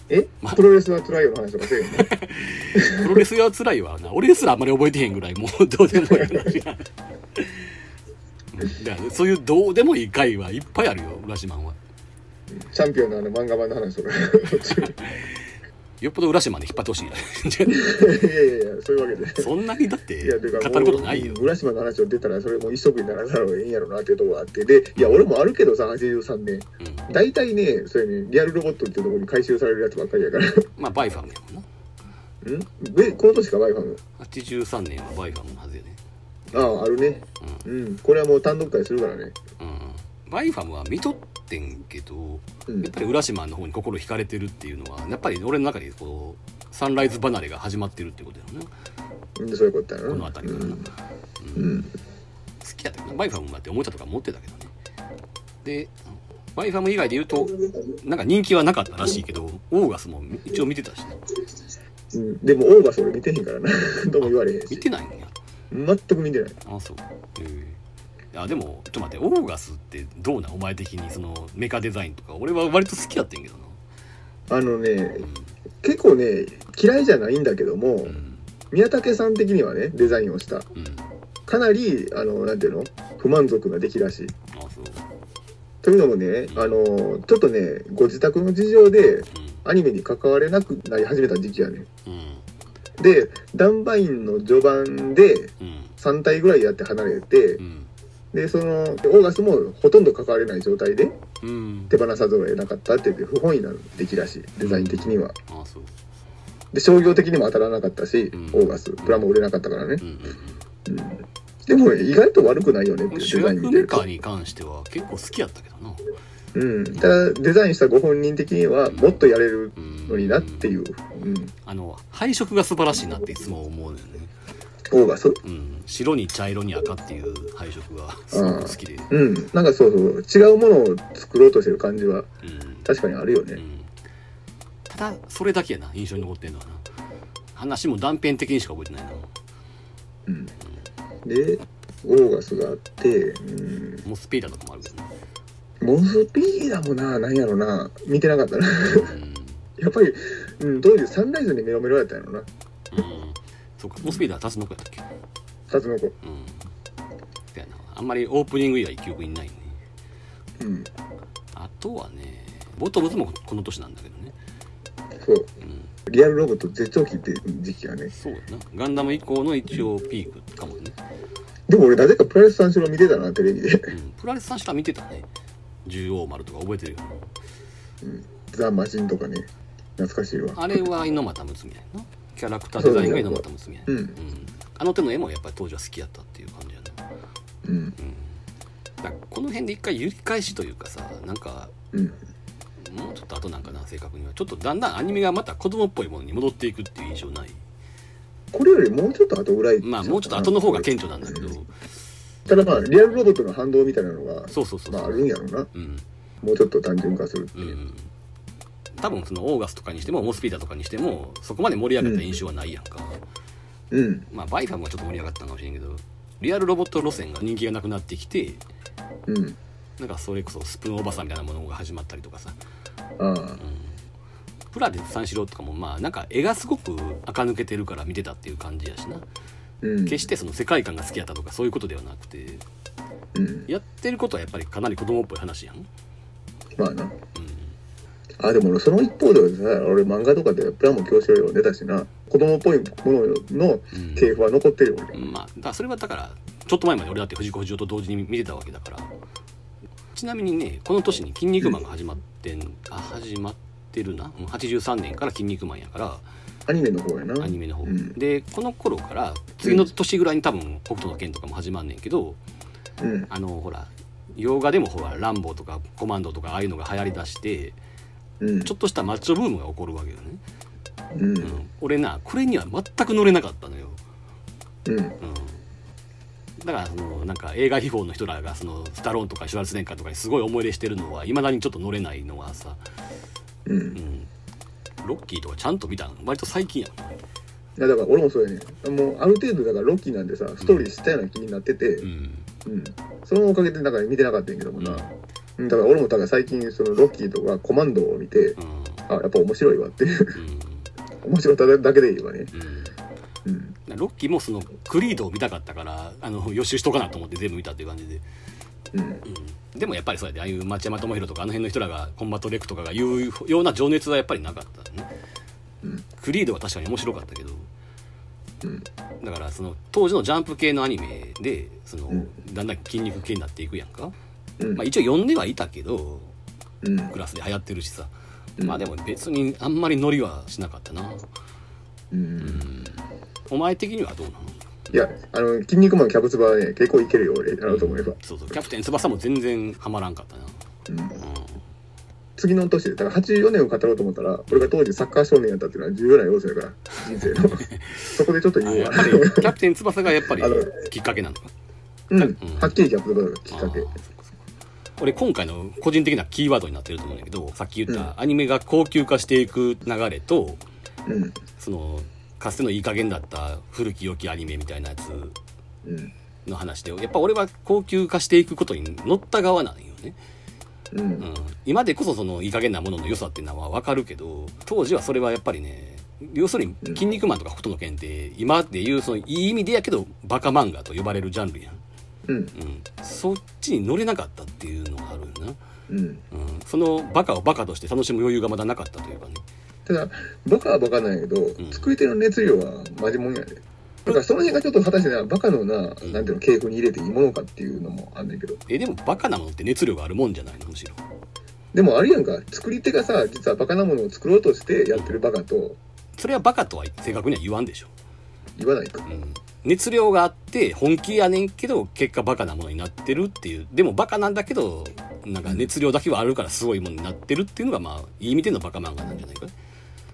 え？まプロレスは辛い話とかせえへんの？プロレスが辛いわな。俺ですらあんまり覚えてへんぐらいもうどうでもいい話だからそういうどうでもいい回はいっぱいあるよ浦島は。チャンピオンのあの漫画版の話とか よっぽど浦島で引っ張ってほしいいやいやいやそういうわけで。そんなにだって語ることないよ。浦島の話を出たらそれもう一色にならざるをえんやろなっていうところがあって。でいや俺もあるけどさ83年うん。大体ねそれねリアルロボットっていうところに回収されるやつばっかりやから。まあバイファムやもんな。ん？でこの年かバイファム？83年はバイファムのはずやね。あああるね。うん。これはもう単独回するからね。うんバイファムは見とってんけどうん。やっぱりウラシマンの方に心惹かれてるっていうのはやっぱり俺の中でこうサンライズ離れが始まってるってことだよねうんそういうことやな。この辺りからな、うん、うん。好きだったけどな。バイファムだっておもちゃとか持ってたけどね。でバイファム以外で言うとなんか人気はなかったらしいけどオーガスも一応見てたしね。うん、でもオーガス俺見てへんからな。とも言われへん見してないんや。全く見てない。あそう。へえあでもちょっと待ってオーガスってどうなん？お前的にそのメカデザインとか。俺は割と好きだったんやけどな。あのね結構ね嫌いじゃないんだけども、うん。宮武さん的にはねデザインをした。うん。かなりあのなんていうの？不満足な出来らしい。あそう。というのもねあのちょっとねご自宅の事情でアニメに関われなくなり始めた時期やねうん。うん。でダンバインの序盤でうん。3体ぐらいやって離れてうんでそのオーガスもほとんど関われない状態でうん。手放さざるを得なかったっていう不本意な出来らしいデザイン的には。あそうで商業的にも当たらなかったし、うん。オーガスプラも売れなかったからね。う、んうんでも意外と悪くないよねってうん、いう主デザイン見てるに関しては結構好きやったけどな。うん、ただデザインしたご本人的にはもっとやれるうんのになっていう、うん、あの配色が素晴らしいなっていつも思うのよねオーガスうん、白に茶色に赤っていう配色がすごく好きで、うん。なんかそうそう。違うものを作ろうとしてる感じはうん。確かにあるよね。うん、ただそれだけやな。印象に残ってるのはな。話も断片的にしか覚えてないな。うん。でオーガスがあって、うん、モスペイダとかもあるけどね、モスピーダもな。何やろな。見てなかったな。うん。やっぱり、うん、当時サンライズにメロメロやったんやろな。うん、そうかモスペイダータツノコやったっけ？タツノコうん。そやな。あんまりオープニング以来記憶にないね。うん。あとはねボトムズもこの年なんだけどね。そう。うん。リアルロボット絶頂期って時期やね。そうやな。ガンダム以降の一応ピークかもね、でも俺なぜかプラレス三四郎見てたなテレビで。うん、プラレスさんしか見てたね。獣王丸とか覚えてるよ。ザ・マシンとかね。懐かしいわ。あれは猪俣睦美やなキャラクターデザインが猪俣睦美やねうん。あの手の絵もやっぱり当時は好きやったっていう感じやなうん。だからこの辺で一回揺り返しというかさなんかうん。もうちょっと後なんかな正確には。ちょっとだんだんアニメがまた子供っぽいものに戻っていくっていう印象ない？これよりもうちょっと後ぐらいまあもうちょっと後の方が顕著なんだけど。ただまあリアルロボットの反動みたいなのがそうそうそうそう。まああるんやろうな。うん。もうちょっと単純化するっていう、うん多分そのオーガスとかにしてもモスピーダーとかにしてもそこまで盛り上がった印象はないやんか、うん。まあバイファムはちょっと盛り上がったかもしれんけどリアルロボット路線が人気がなくなってきてうん。なんかそれこそスプーンおばさんみたいなものが始まったりとかさ。ああ。プラで三四郎とかもまあなんか絵がすごく垢抜けてるから見てたっていう感じやしな。うん。決してその世界観が好きやったとかそういうことではなくてうん。やってることはやっぱりかなり子供っぽい話やん、うん、まあなあでも俺その一方ではさ俺漫画とかでプラモ教師よりも出たしな。子供っぽいもののうん。系譜は残ってるよ俺。まあだそれはだからちょっと前まで俺だって藤子不二雄と同時に見てたわけだから。ちなみにねこの年に「筋肉マン」が始まってんあ始まってるな。うん83年から「筋肉マン」やから。アニメの方やな。アニメの方、うん。でこの頃から次の年ぐらいに多分「北斗の拳」とかも始まんねんけどうん。あのほら洋画でもほら「ランボー」とか「コマンド」とかああいうのが流行りだしてうん。ちょっとしたマッチョブームが起こるわけよね、うん。うん、俺なこれには全く乗れなかったのよ、うん。うん、だからそのなんか映画秘宝の人らがそのスタローンとかシュワルツェネッガーとかにすごい思い入れしてるのはいまだにちょっと乗れないのはさ、うん。うん、ロッキーとかちゃんと見たの？割と最近やもんいやだから俺もそうやねもうある程度だからロッキーなんでさストーリー知ったような気になってて、ううん。ん。そのおかげでなんか見てなかったんやけどもな、うん、だから俺もだから最近そのロッキーとかコマンドを見てうん。あやっぱ面白いわっていう。うん。面白ただけでいいわね。うん。うん。ロッキーもそのクリードを見たかったからあの予習しとかなと思って全部見たっていう感じで、うん。うん、でもやっぱりそうやでああいう町山智浩とかあの辺の人らがコンバット REC とかが言うような情熱はやっぱりなかったね、うん。クリードは確かに面白かったけど。うん。だからその当時のジャンプ系のアニメでその、うん。だんだん筋肉系になっていくやんか、うん。まあ、一応読んではいたけどうん。クラスで流行ってるしさ、うん。まあでも別にあんまりノリはしなかったな。うん。お前的にはどうなの？いやあの「筋肉マンキャブツバ」はね結構いけるよ俺やろうと思えば、そうそう。キャプテン翼も全然ハマらんかったな。うん、う次の年でだから84年を語ろうと思ったら俺が当時サッカー少年やったっていうのは重要な要素やから人生の。そこでちょっと言うわ。キャプテン翼がやっぱり きっかけなのか。うん。うん。はっきりキャブツバがきっかけ俺今回の個人的なキーワードになってると思うんだけどさっき言ったアニメが高級化していく流れとうん。そのかつてのいい加減だった古き良きアニメみたいなやつうん。の話でやっぱ俺は高級化していくことに乗った側なんよね、うん。うん、今でこそそのいい加減なものの良さっていうのは分かるけど当時はそれはやっぱりね要するに「筋肉マン」とか「北斗の拳」って今で言うそのいい意味でやけどバカ漫画と呼ばれるジャンルやん、うん。うん、そっちに乗れなかったっていうのがあるよな、うん。うん、そのバカをバカとして楽しむ余裕がまだなかったというかね。ただバカはバカなんやけど、ん。作り手の熱量はマジもんやで。だからその辺がちょっと果たしてなバカのな、ん。なんていうの系譜に入れていいものかっていうのもあんねんけど。えでもバカなものって熱量があるもんじゃないの？むしろ。でもあるやんか。作り手がさ実はバカなものを作ろうとしてやってるバカと。それはバカとは正確には言わんでしょ、言わないか。うん、熱量があって本気やねんけど結果バカなものになってるっていう。でもバカなんだけどなんか熱量だけはあるからすごいものになってるっていうのがまあいい意味でのバカ漫画なんじゃないかね。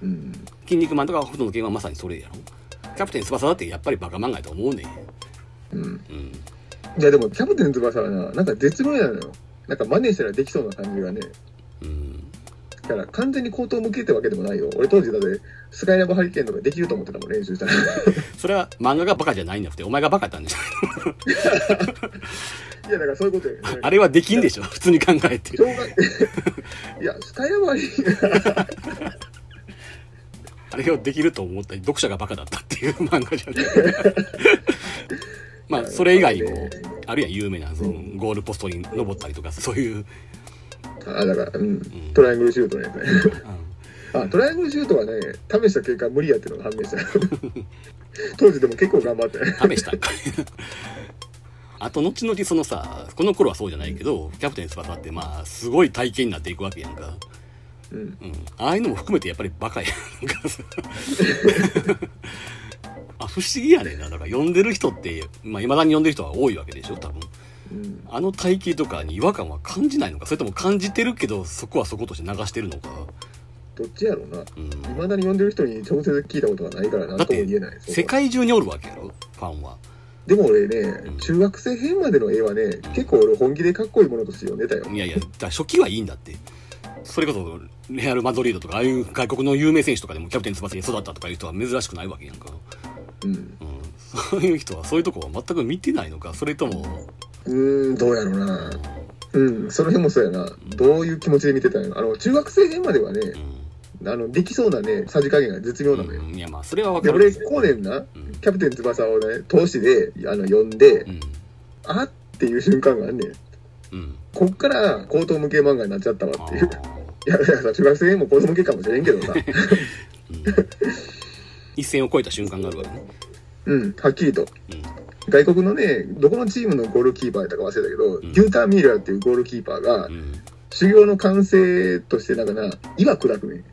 うん。筋肉マンとか北斗の拳はまさにそれやろ。キャプテン翼だってやっぱりバカ漫画やと思うねうん。うん。いやでもキャプテン翼はななんか絶妙なのよ。なんか真似したらできそうな感じがね。うん。だから完全に口頭向けってわけでもないよ。俺当時だってスカイラブハリケーンとかできると思ってたもん練習したら。それは漫画がバカじゃないんじゃなくて。お前がバカだったんじゃない いやだからそういうことよ、ね、あれはできんでしょ？普通に考えて。いやスカイラブハリケーンあれをできると思ったり読者がバカだったっていう漫画じゃない。まあそれ以外にもあるいは有名なそのゴールポストに登ったりとかそういう、あだから、うん、トライアングルシュートのやつねあトライアングルシュートはね試した結果無理やっていうのが判明した。当時でも結構頑張って。試した。あと後々そのさこの頃はそうじゃないけどキャプテン翼ってまあすごい体験になっていくわけやんか、うん。うん、ああいうのも含めてやっぱりバカやんか。さ あ不思議やねんな。だから読んでる人ってまあ未だに読んでる人は多いわけでしょ多分。うん。あの体型とかに違和感は感じないのかそれとも感じてるけどそこはそことして流してるのか、どっちやろうな。うん、未だに読んでる人に直接聞いたことがないから何とも言えない。世界中におるわけやろ？ファンは。でも俺ねうん。中学生編までの絵はね結構俺本気でかっこいいものとして読んでたよ。いやいやだ初期はいいんだって。それこそレアル・マドリードとかああいう外国の有名選手とかでもキャプテン翼に育ったとかいう人は珍しくないわけやんか、うん。うん、そういう人はそういうとこは全く見てないのか？それとも、うーんどうやろうな。うんその辺もそうやな。どういう気持ちで見てたのあの中学生編まではねあのできそうなねさじ加減が絶妙なのよ、うん、いやまあそれは分でかる。俺こうねんなうん。キャプテン翼をね通しであの読んで、うん。あっていう瞬間があんねん。うん。こっから口頭向け漫画になっちゃったわあっていう。ー。いやいやさ中学生編も口頭向けかもしれんけどさ。うん。一線を越えた瞬間があるわけね。うんはっきりと。うん。外国のねどこのチームのゴールキーパーやったか忘れたけど、ん。ギューター・ミーラーっていうゴールキーパーが、うん。修行の完成としてなんかな岩砕くね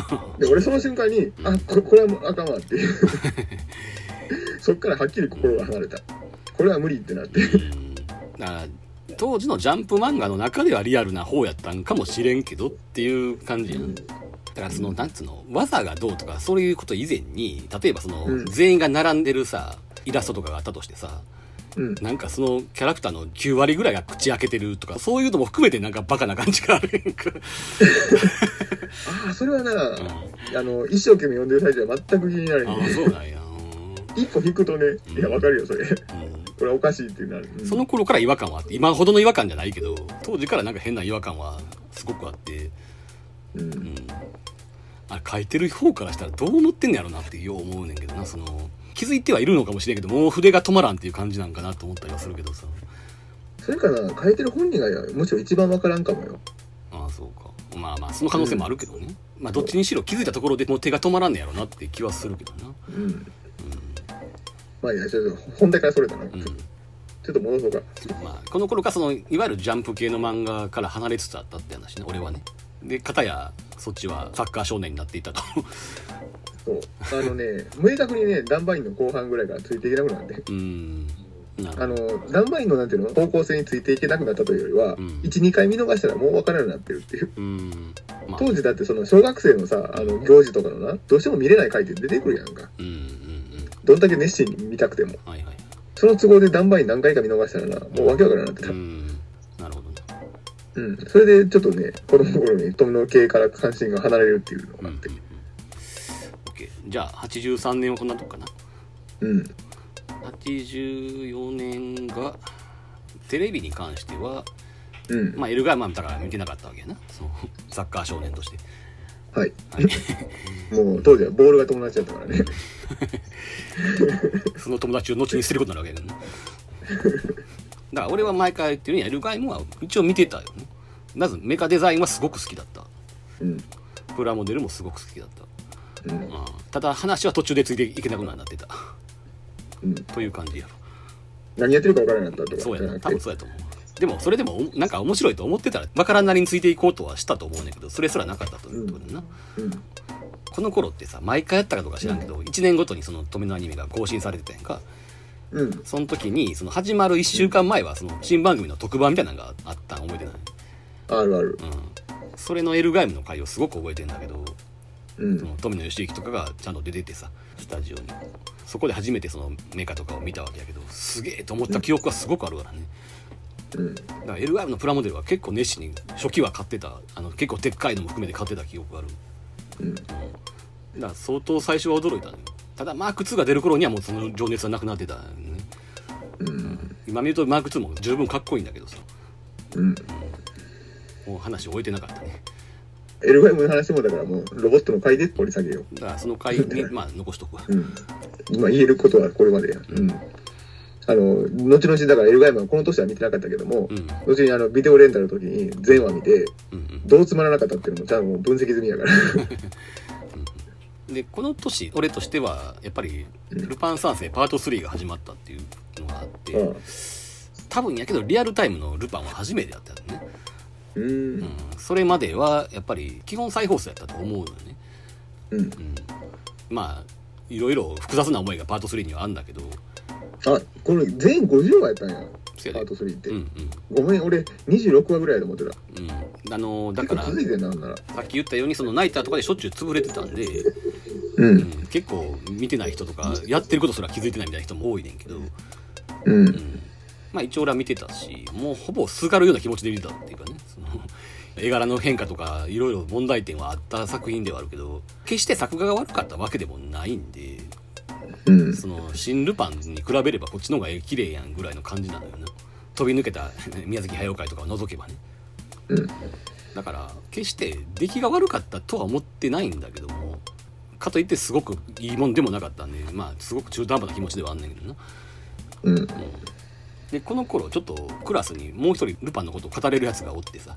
で俺その瞬間に、あここれはもうあかんわっていう。そっからはっきり心が離れた。これは無理ってなって。だから当時のジャンプ漫画の中ではリアルな方やったんかもしれんけどっていう感じやん。だからそのなんつうの技がどうとかそういうこと以前に例えばその、うん。全員が並んでるさイラストとかがあったとしてさうん。なんかそのキャラクターの9割ぐらいが口開けてるとかそういうのも含めてなんかバカな感じがあるやんか、ああそれはな、うん。あの一生懸命読んでる最中は全く気になれへあそうなんや、一歩引くとねいやわかるよそれ。うん。これはおかしいってなる、うん。その頃から違和感はあって今ほどの違和感じゃないけど当時からなんか変な違和感はすごくあって。うん。うん。あれ書いてる方からしたらどう思ってんのやろなってよう思うねんけどなその気づいてはいるのかもしれんけどもう筆が止まらんっていう感じなんかなと思ったりはするけどさ。それかな書いてる本人がむしろ一番わからんかもよ。ああそうか。まあまあその可能性もあるけどね、まあどっちにしろ気づいたところでもう手が止まらんねやろなって気はするけどな。うん。まあいやちょっと本題からそれたな、うん、ちょっと戻そうか。まあこの頃からそのいわゆるジャンプ系の漫画から離れつつあったって話ね俺はね。で片やそっちはサッカー少年になっていたとそうあのね明確にねダンバインの後半ぐらいからついていけなくなってうあど。のダンバインのなんていうの方向性についていけなくなったというよりは、うん。12回見逃したらもう分からなくなってるっていう。うん。まあ。当時だってその小学生のさあの行事とかのなどうしても見れない回って出てくるやんか。うんうんうん。どんだけ熱心に見たくても。はいはい。その都合でダンバイン何回か見逃したらなもうわけわからなくなってた。うん。なるほどね。うん。それでちょっとね子供の頃に富の系から関心が離れるっていうのうんうんがあって、OK じゃあ83年はこんなとこかな。うん、84年がテレビに関してはうん、まあエルガーマンだから見てなかったわけやな。そのサッカー少年として。はい。はい。もう当時はボールが友達だったからね。その友達を後に捨てることになるわけやけどねだから俺は毎回言ってるにエルガイムは一応見てたよね。まずメカデザインはすごく好きだった。うん。プラモデルもすごく好きだった、うん。うん、ただ話は途中でついていけなくなってた。うん。という感じやろ。何やってるか分からなかったとか。そうやな。多分そうやと思う。でもそれでもなんか面白いと思ってたら分からんなりについていこうとはしたと思うねんだけどそれすらなかったということだな、うん。この頃ってさ毎回やったかどうか知らんけど、1年ごとにその止めのアニメが更新されてたやんか。うん。その時にその始まる1週間前はその新番組の特番みたいなのがあったん覚えてない？あるある。うん。それのエルガイムの回をすごく覚えてんだけどうん。その富野義行とかがちゃんと出ててさスタジオに。そこで初めてそのメカとかを見たわけやけどすげえと思った記憶はすごくあるからね。うん。だから LR のプラモデルは結構熱心に初期は買ってたあの結構でっかいのも含めて買ってた記憶がある。うん。だから相当最初は驚いたのよただマーク2が出る頃にはもうその情熱はなくなってたよね。うん。今見るとマーク2も十分かっこいいんだけどさ。うん。もう話終えてなかったねエルガイムの話もだからもうロボットの回で掘り下げよだからその回に まあ残しとくわ。う、うん、今言えることはこれまでや、うん、あの後々だからエルガイムはこの年は見てなかったけども、うん。後にあのビデオレンタルの時に全話見てうんうん。どうつまらなかったっていうのもちゃんともう分析済みやから。でこの年俺としてはやっぱり「ルパン三世パート3」が始まったっていうのがあって、うん。多分やけどリアルタイムのルパンは初めてだったよね、うん。うん、それまではやっぱり基本再放送やったと思うのよね、うん。うん、まあいろいろ複雑な思いがパート3にはあるんだけど。あこれ全50話やったんや。パート3って、うんうん。ごめん俺26話ぐらいだと思ってた。うん。あのだからさっき言ったようにそのナイターとかでしょっちゅう潰れてたんで、ううん。ん、結構見てない人とかやってることすら気づいてないみたいな人も多いねんけど、うん。うん。まあ一応俺は見てたしもうほぼすがるような気持ちで見てたっていうかね絵柄の変化とかいろいろ問題点はあった作品ではあるけど決して作画が悪かったわけでもないんでうん。その新ルパンに比べればこっちの方が絵綺麗やんぐらいの感じなのよな。飛び抜けた宮崎駿会とかを除けばね。うん。だから決して出来が悪かったとは思ってないんだけどもかといってすごくいいもんでもなかったんでまあすごく中途半端な気持ちではあんねんけどな。うん。でこの頃ちょっとクラスにもう一人ルパンのことを語れるやつがおってさ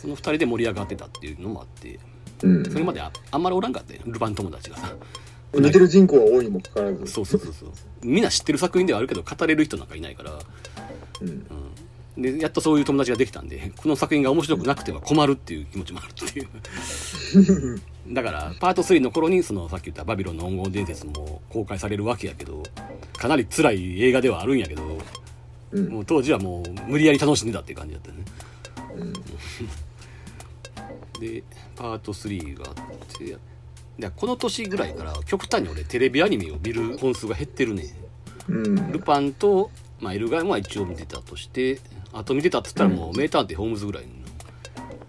その二人で盛り上がってたっていうのもあってうん。それまでああんまりおらんかったよ。ルパン友達が。さ 似てる人口は多いにもかかわらず。そうそうそうそう。みんな知ってる作品ではあるけど語れる人なんかいないから、うん。うん、でやっとそういう友達ができたんでこの作品が面白くなくては困るっていう気持ちもあるっていう。だからパート3の頃にそのさっき言った「バビロンの黄金伝説」も公開されるわけやけどかなり辛い映画ではあるんやけどうん。もう当時はもう無理やり楽しんでたっていう感じだったよね。うんでパート3があってでこの年ぐらいから極端に俺テレビアニメを見る本数が減ってるねうん。ルパンと、まあ、エルガイムは一応見てたとしてあと見てたっつったらもう名探偵ホームズぐらいの。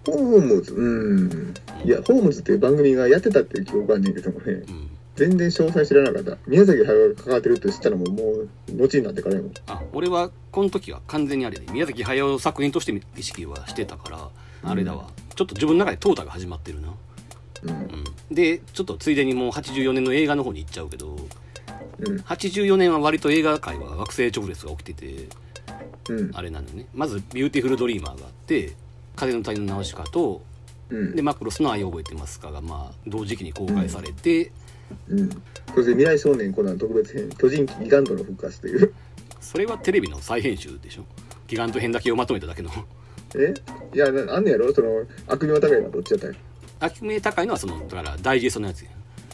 ホームズ？うん。いやホームズっていう番組がやってたっていう記憶があんねんけどもね。うん。全然詳細知らなかった。宮崎駿が関わってるって知ったのももう後になってからやも。んあ俺はこの時は完全にあれで宮崎駿作品として意識はしてたからあれだわ、ちょっと自分の中で淘汰が始まってるな、うん。うん、でちょっとついでにもう84年の映画の方に行っちゃうけどうん。84年は割と映画界は惑星直列が起きててうん。あれなのよね。まず「ビューティフルドリーマー」があって「風の谷のナウシカ」とうん。でマクロスの愛を覚えてますかがまあ同時期に公開されて、うん。そして未来少年コナン特別編巨人機ギガントの復活という。それはテレビの再編集でしょ。ギガント編だけをまとめただけのえ？いやなあんねやろ？その悪名高いのはどっちやった？んや悪名高いのはそのだからダイジェストのやつや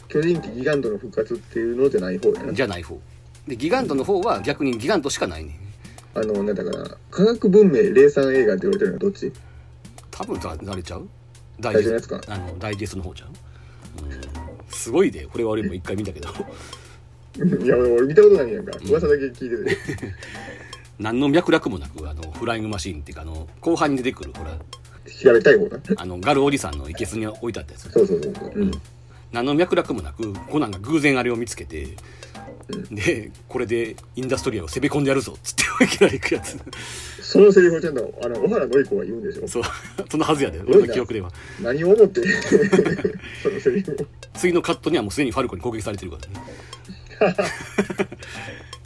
巨人機ギガントの復活っていうのじゃない方やな。じゃない方。でギガントの方は逆にギガントしかないねあのなんだかな科学文明霊産映画って言われてるのはどっち？多分さ慣れちゃう？ダ最初のやつか。あのダイジェストの方ちゃう、うん、すごいでこれは俺も一回見たけど。いや俺見たことないやんか。噂だけ聞いてて 何の脈絡もなくあのフライングマシーンっていうかあの後半に出てくるほら。調べたい方な。あのガルおじさんのいけすに置いてあったやつ。そうそうそうそう。うん。何の脈絡もなくコナンが偶然あれを見つけて、でこれでインダストリアを攻め込んでやるぞっつって いきなり行くやつ。そのセリフをちゃんとあの小原典子は言うんでしょ。そう。そのはずやで俺の記憶では。何を思って そのセリフを。次のカットにはもうすでにファルコに攻撃されてるからね。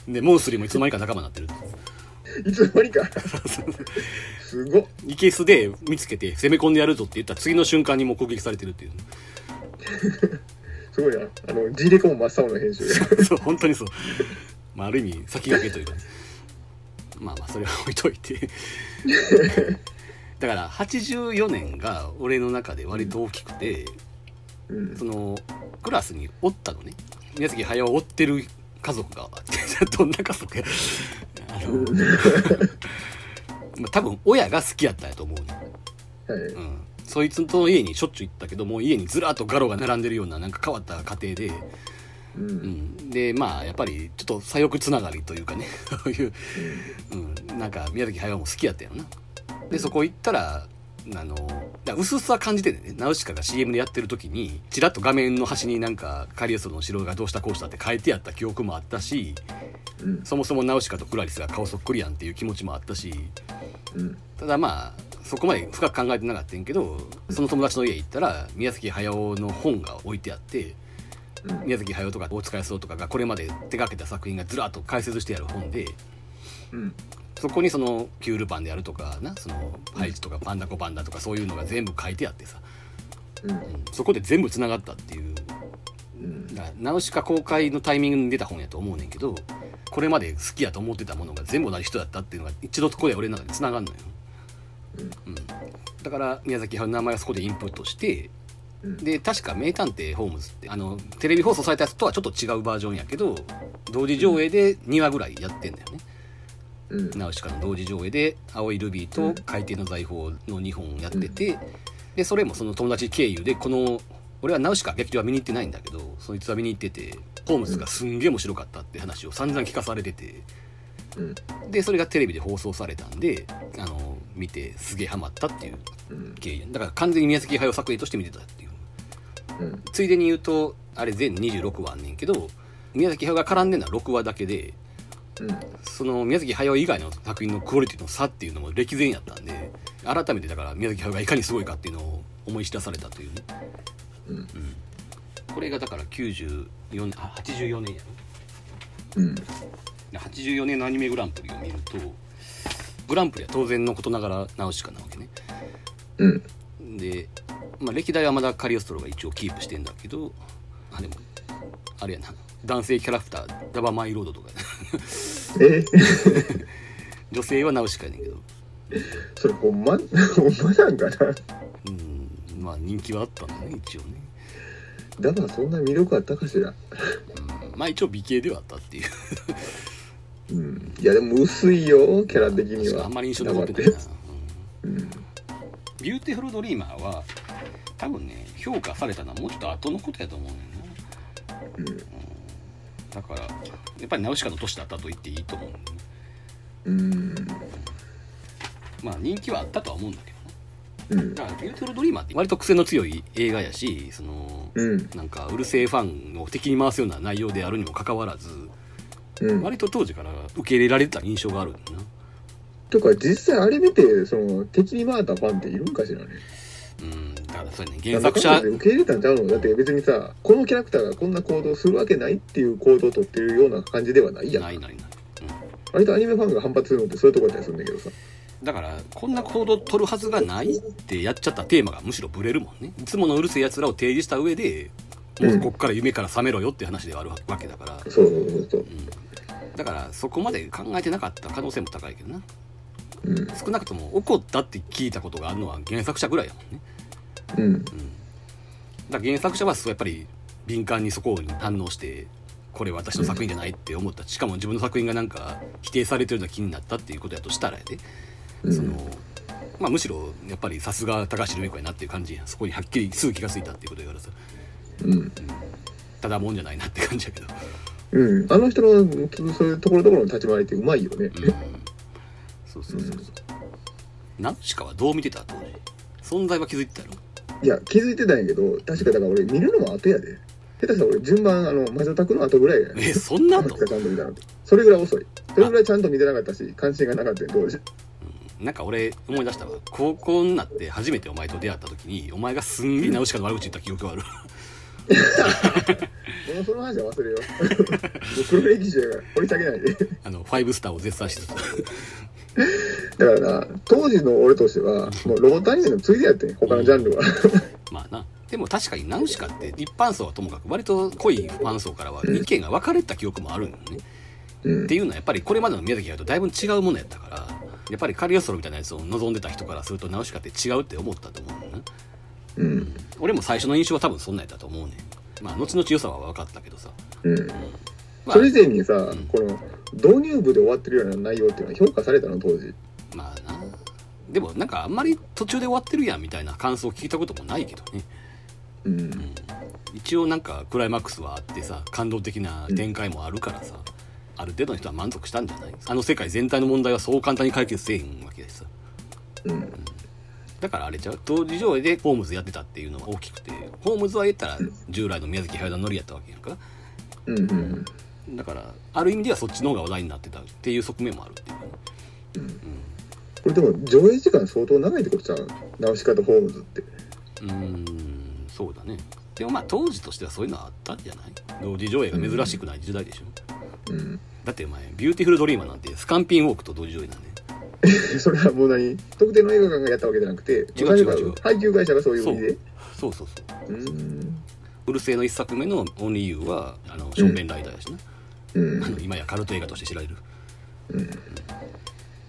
でモンスリーもいつの間にか仲間になってるいつの間にか。すごっ。イケスで見つけて攻め込んでやるぞって言った次の瞬間にもう攻撃されてるっていう。すごいな。あの G レコも真っ青な編集。で そう本当にそう、まあ、ある意味先駆けというかね、まあまあそれは置いといて。だから84年が俺の中で割と大きくて、うん。そのクラスにおったのね。宮崎駿を追ってる家族が。どんな家族や。あの、まあ、多分親が好きやったんやと思うね、はい。うん、そいつの家にしょっちゅう行ったけどもう家にずらっとガロが並んでるようななんか変わった家庭で、ううん。ん、でまあやっぱりちょっと左翼つながりというかね。そういう、うん、なんか宮崎駿も好きやったよな。でそこ行ったらあのだうすうすは感じてね。ナウシカが CM でやってる時にちらっと画面の端になんかカリオスの城がどうしたこうしたって書いてやった記憶もあったしうん。そもそもナウシカとクラリスが顔そっくりやんっていう気持ちもあったしうん。ただまあそこまで深く考えてなかったんやけどその友達の家行ったら宮崎駿の本が置いてあってうん。宮崎駿とか大塚康夫とかがこれまで手掛けた作品がずらっと解説してある本でうんそこにそのキュールパンであるとかなそのハイジとかパンダコパンダとかそういうのが全部書いてあってさ、うん。うんそこで全部つながったっていう。うん。だからナウシカ公開のタイミングに出た本やと思うねんけどこれまで好きやと思ってたものが全部同じ人だったっていうのが一度そこで俺の中でつながんのよ、うん、だから宮崎駿の名前をそこでインプットしてうん。で確か「名探偵ホームズ」ってあのテレビ放送されたやつとはちょっと違うバージョンやけど同時上映で2話ぐらいやってんだよねうん。ナウシカの同時上映で「青いルビー」と「海底の財宝」の2本やってて、でそれもその友達経由でこの俺はナウシカ劇場は見に行ってないんだけどそいつは見に行っててホームズがすんげえ面白かったって話を散々聞かされててうん。でそれがテレビで放送されたんであの見てすげえハマったっていううん。経緯。だから完全に宮崎駿作品として見てたっていう。うん。ついでに言うとあれ全26話あんねんけど宮崎駿が絡んでるのは6話だけでうん。その宮崎駿以外の作品のクオリティの差っていうのも歴然やったんで改めてだから宮崎駿がいかにすごいかっていうのを思い知らされたというね、うん。これがだから94年あ84年やうん。ろで84年のアニメグランプリを見るとグランプリは当然のことながらナウシカなわけね。うん。で、まあ、歴代はまだカリオストロが一応キープしてんだけどあでもあれやな男性キャラクターダバマイロードとかえ？女性はナウシカやねんけど。それほんま？ほんまなんかな？うん。まあ人気はあったんだね一応ね、だからそんな魅力あったかしら？うん、まあ一応美形ではあったっていう。うん。いやでも薄いよキャラ的には。あんまり印象残ってないな、うんうん。ビューティフルドリーマーは多分ね評価されたのはもうちょっと後のことやと思うねんな。うんだからやっぱりナウシカの年だったと言っていいと思う。うん。まあ人気はあったとは思うんだけどね。うん。だからビューティフルドリーマーって割と癖の強い映画やしそのうん。なんかうる星ファンを敵に回すような内容であるにもかかわらずうん。割と当時から受け入れられてた印象があるんだよな。とか実際あれ見てその敵に回ったファンっているんかしらね。うんだからそうやね原作者受け入れたんちゃうの？だって別にさこのキャラクターがこんな行動するわけないっていう行動をとってるような感じではないやん。ないないない、うん。割とアニメファンが反発するのってそういうところだったりするんだけどさ。だからこんな行動取るはずがないってやっちゃったテーマがむしろブレるもんね。いつものうるせえやつらを提示した上でもうこっから夢から覚めろよって話ではあるわけだから、そうそうそうそう。だからそこまで考えてなかった可能性も高いけどな。うん。少なくとも怒ったって聞いたことがあるのは原作者ぐらいやもんねうん。だ原作者はそうやっぱり敏感にそこに反応してこれ私の作品じゃないって思った。しかも自分の作品がなんか否定されてるような気になったっていうことやとしたらやで、うん。そのまあむしろやっぱりさすが高橋留美子やなっていう感じそこにはっきりすぐ気がついたっていうことやからさ。うん。ただもんじゃないなって感じやけど。うん。あの人のそういうところどころの立ち回りってうまいよね。うん。そうそうそうそう。ナウシカはどう見てた当時？存在は気づいてたの？いや気づいてたんやけど確かだから俺見るのも後やで。下手したら俺順番あの魔女宅の後ぐらいやえそんな後？ちゃんと見たのそれぐらい遅い。それぐらいちゃんと見てなかったし関心がなかったよ当時なんか俺思い出したわ。高校になって初めてお前と出会った時にお前がすんげえナウシカの悪口言った記憶があるもうその話は忘れよう。もう黒歴史やから掘り下げないで。あのファイブスターを絶賛しつつだからな当時の俺としてはもうロボットアニメのついでやってん他のジャンルは。まあな。でも確かにナウシカって一般層はともかく割と濃いファン層からは意見が分かれた記憶もあるんよね。うん。っていうのはやっぱりこれまでの宮崎駿とだいぶ違うものやったからやっぱりカリオストロみたいなやつを望んでた人からするとナウシカって違うって思ったと思うのねうん。俺も最初の印象は多分そんなんやったと思うねん。まあ後々良さは分かったけどさ、うん。まあ。それ以前にさ、ん。この導入部で終わってるような内容っていうのは評価されたの当時。まあな。でもなんかあんまり途中で終わってるやんみたいな感想を聞いたこともないけどね。うん。一応なんかクライマックスはあってさ感動的な展開もあるからさ、ある程度の人は満足したんじゃない？あの世界全体の問題はそう簡単に解決せえへんわけだしさうんだからあれじゃう？当時上映でホームズやってたっていうのが大きくて。ホームズは言ったら従来の宮崎駿のノリやったわけやんか。うんうんだからある意味ではそっちの方が話題になってたっていう側面もあるっていう。かねこれでも上映時間相当長いってことじゃんナウシカとホームズって。うーんそうだね。でもまあ当時としてはそういうのはあったんじゃない？同時上映が珍しくない時代でしょ、うん。だってお前ビューティフルドリーマーなんてスカンピンウォークと同時上映なんね それはもう何？特定の映画館がやったわけじゃなくて違う違う違う。配給会社がそういう意味で？そうそうそうう。うる星の一作目の「オンリーユーはあのションベンライダーやしな、うん。あの今やカルト映画として知られる。うん。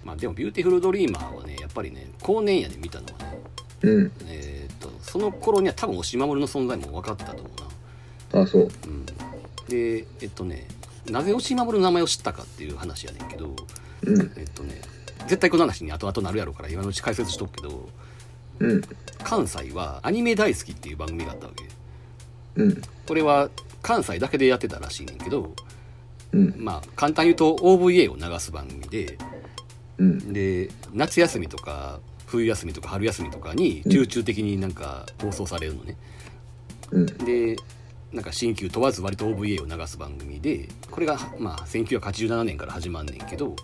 まあでもビューティフルドリーマーはねやっぱりね後年やで見たのはね。うん。えーっとその頃には多分押井守の存在も分かってたと思うな。あそう。うん。でえっとねなぜ押し守の名前を知ったかっていう話やねんけどうん。えっとね絶対この話に後々なるやろうから今のうち解説しとくけどうん。関西はアニメ大好きっていう番組があったわけ。うん。これは関西だけでやってたらしいねんけどうん。まあ簡単に言うと OVA を流す番組でうん。で夏休みとか冬休みとか春休みとかに集中的になんか放送されるのね、うん。でなんか新旧問わず割と OVA を流す番組でこれがまあ1987年から始まんねんけど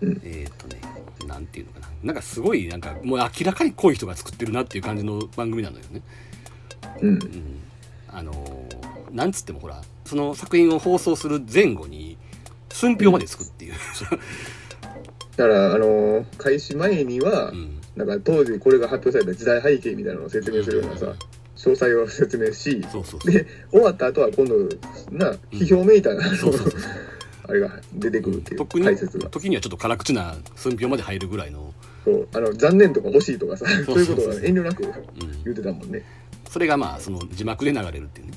うん。えーっとねなんていうのかな。なんかすごいなんかもう明らかに濃い人が作ってるなっていう感じの番組なのよね。うん。うん。あのーなんつってもほらその作品を放送する前後に寸評までつくっていう、だからあのー開始前には、うん。なんか当時これが発表された時代背景みたいなのを説明するようなさ詳細を説明しで終わった後は今度な批評めいたな、そうそうそうあれが出てくるっていう解説が。時にはちょっと辛口な寸評まで入るぐらいの、そう。あの残念とか惜しいとかさうそういうことは遠慮なくうん、言ってたもんね。それがまあその字幕で流れるっていうね。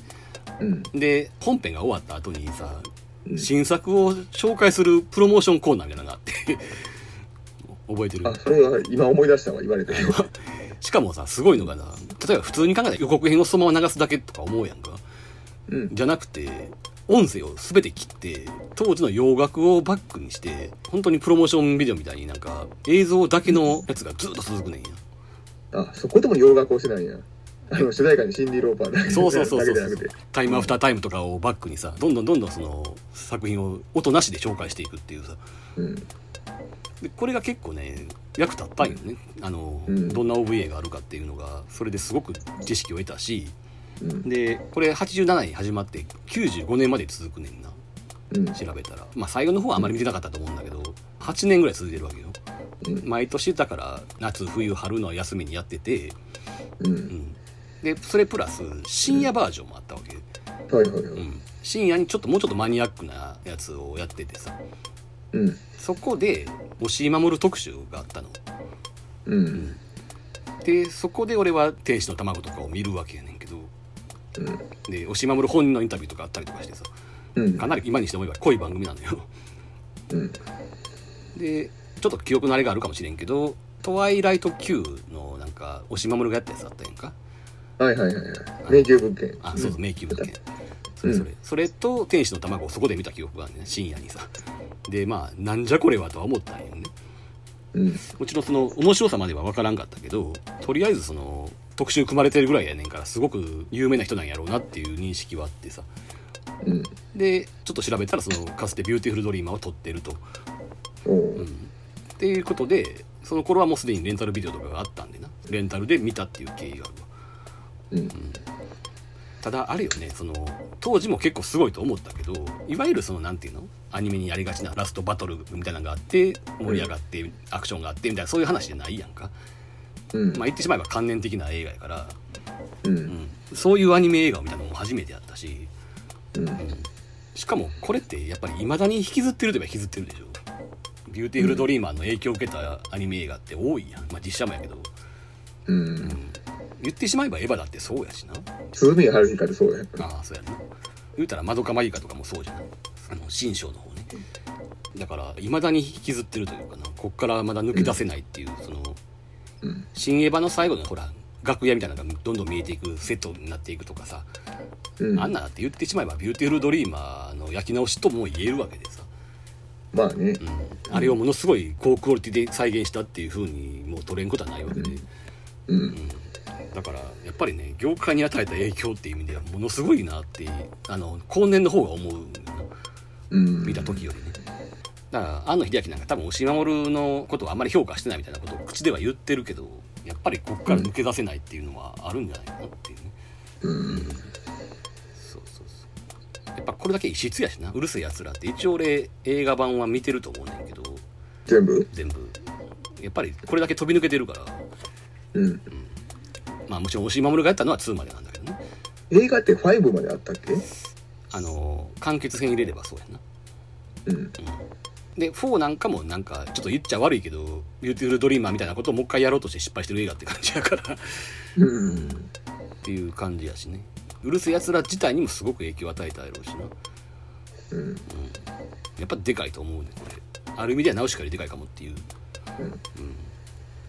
うん。で本編が終わった後にさうん。新作を紹介するプロモーションコーナーみたいなのがあって 覚えてる？あそれは今思い出したわ言われて しかもさすごいのがな例えば普通に考えたら予告編をそのまま流すだけとか思うやんか。うん。じゃなくて音声を全て切って当時の洋楽をバックにして本当にプロモーションビデオみたいになんか映像だけのやつがずっと続くねんや。あそこでも洋楽をしないんや。あの主題歌にシンディ・ローパーだけそうそうそうそう。タイムアフタータイムとかをバックにさどんどんどんどんその作品を音なしで紹介していくっていうさ。うん。でこれが結構ね役立ったんよね。あの、うん。どんな OVA があるかっていうのがそれですごく知識を得たしうん。でこれ87年に始まって95年まで続くねんな。うん。調べたら。まあ最後の方はあまり見てなかったと思うんだけど8年ぐらい続いてるわけよ。うん。毎年だから夏冬春の休みにやってて、うん。うん、でそれプラス深夜バージョンもあったわけ、はいはいはい。うん、深夜にちょっともうちょっとマニアックなやつをやっててさ。うん。そこで押井守特集があったの。うん。でそこで俺は天使の卵とかを見るわけやねうん。で押井守本人のインタビューとかあったりとかしてさ。うん。かなり今にして思えば濃い番組なのよ。うん。でちょっと記憶のあれがあるかもしれんけど「トワイライト Q」のなんか押井守がやったやつあったやんか。はいはいはいはい。迷宮物件あそうそう迷宮物件それそれ、それと天使のたまごをそこで見た記憶があるね深夜にさ。でまあなんじゃこれはとは思ったんよね。うん。もちろんその面白さまでは分からんかったけどとりあえずその特集組まれてるぐらいやねんからすごく有名な人なんやろうなっていう認識はあってさ。うん。でちょっと調べたらそのかつてビューティフルドリーマーを撮ってると、おう。うん、っていうことでその頃はもうすでにレンタルビデオとかがあったんでな。レンタルで見たっていう経緯があるわ。うん。ただあれよねその当時も結構すごいと思ったけどいわゆるそのなんていうの？アニメにやりがちなラストバトルみたいなのがあって盛り上がってアクションがあってみたいなそういう話じゃないやんかうん。まあ言ってしまえば観念的な映画やから、ううん。ん、そういうアニメ映画みたいなのも初めてやったし。うん。しかもこれってやっぱり未だに引きずってるといえば引きずってるでしょ。ビューティフルドリーマーの影響を受けたアニメ映画って多いやん、まあ、実写もやけど。うん。言ってしまえばエヴァだってそうやしな。涼宮ハルヒかってそうやああそうやな。言うたらまどかマギカとかもそうじゃん。あの新章の方ね。だから未だに引きずってるというかな。こっからまだ抜け出せないっていう、そのうん新エヴァの最後のほら楽屋みたいなのがどんどん見えていくセットになっていくとかさ、うん。あんなだって言ってしまえばビューティフルドリーマーの焼き直しとも言えるわけでさ、まあね。うん、あれをものすごい高クオリティで再現したっていう風にもう取れんことはないわけで、うん。だからやっぱりね業界に与えた影響っていう意味ではものすごいなってあの後年の方が思ううん。見た時よりねだから庵野秀明なんか多分押井守のことをあんまり評価してないみたいなことを口では言ってるけどやっぱりこっから抜け出せないっていうのはあるんじゃないかなっていうね、うん。そうそうそう。やっぱこれだけ異質やしな。うる星やつらって一応俺映画版は見てると思うねんけど。全部？全部。やっぱりこれだけ飛び抜けてるから。うん。まあもちろん押井守がやったのは2までなんだけどね。映画って5まであったっけ？あの完結編入れればそうやな。うんで4なんかもなんかちょっと言っちゃ悪いけどビューティフルドリーマーみたいなことをもう一回やろうとして失敗してる映画って感じやから。っうんていう感じやしね。うるせえやつら自体にもすごく影響を与えたやろうしな。うん。やっぱでかいと思うねこれ。ある意味ではナウシカよりでかいかもっていう。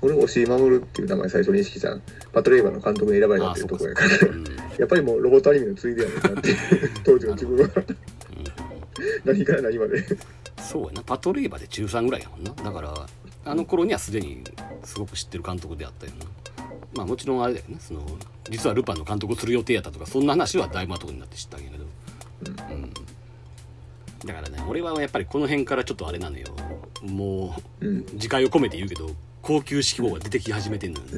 俺押井守っていう名前最初に意識したん。パトレイバーの監督に選ばれたっていうところやから。うん。やっぱりもうロボットアニメのついでやねんなって。当時の自分は。何から何までそうやな。パトレイバーで中3ぐらいやもんな。だからあの頃にはすでにすごく知ってる監督であったよな。まあもちろんあれだよね。その実はルパンの監督をする予定やったとかそんな話はだいぶ後になって知ったんやけど。うん。だからね俺はやっぱりこの辺からちょっとあれなのよ。もううん自戒を込めて言うけど高級志向が出てき始めてんのよね、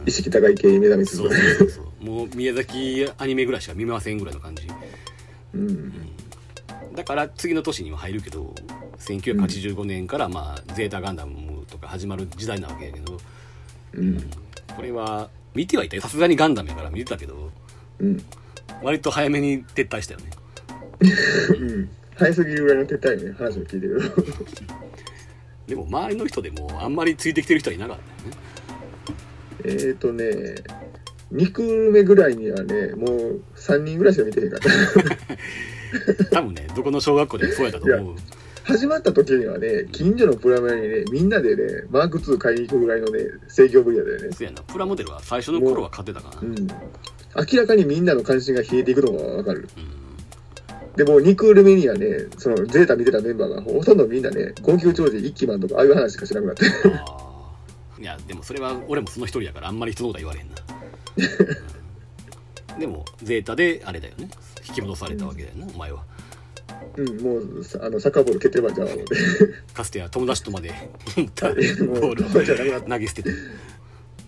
うん。意識高い系に目覚めすそうる。そうそうそう。もう宮崎アニメぐらいしか見ませんぐらいの感じ。うんだから次の年には入るけど1985年からまあゼータガンダムとか始まる時代なわけやけどうん。これは見てはいたよ。さすがにガンダムやから見てたけどうん。割と早めに撤退したよね。うん。早すぎるぐらいの撤退ね話を聞いてる。でも周りの人でもあんまりついてきてる人はいなかったよね。えーとね2クール目ぐらいにはねもう3人ぐらいしか見てへんかった 多分ねどこの小学校でもそうやったと思う。始まった時にはね近所のプラモ屋にねみんなでねマーク2買いに行くぐらいのね盛況ぶりやだよね。そうやな。プラモデルは最初の頃は買ってたかな。うん。明らかにみんなの関心が冷えていくのがわかる。うん。でも2クール目にはねそのゼータ見てたメンバーがほとんどみんなね号泣長寿一気マンとかああいう話しかしなくなって。いやでもそれは俺もその一人やからあんまり人のことは言われへんな、うん。でもゼータであれだよね引き戻されたわけだよな、お前は。うんもうさあのサッカーボール蹴ってればじゃあかつては友達とまで持ったボールを投げ捨てて。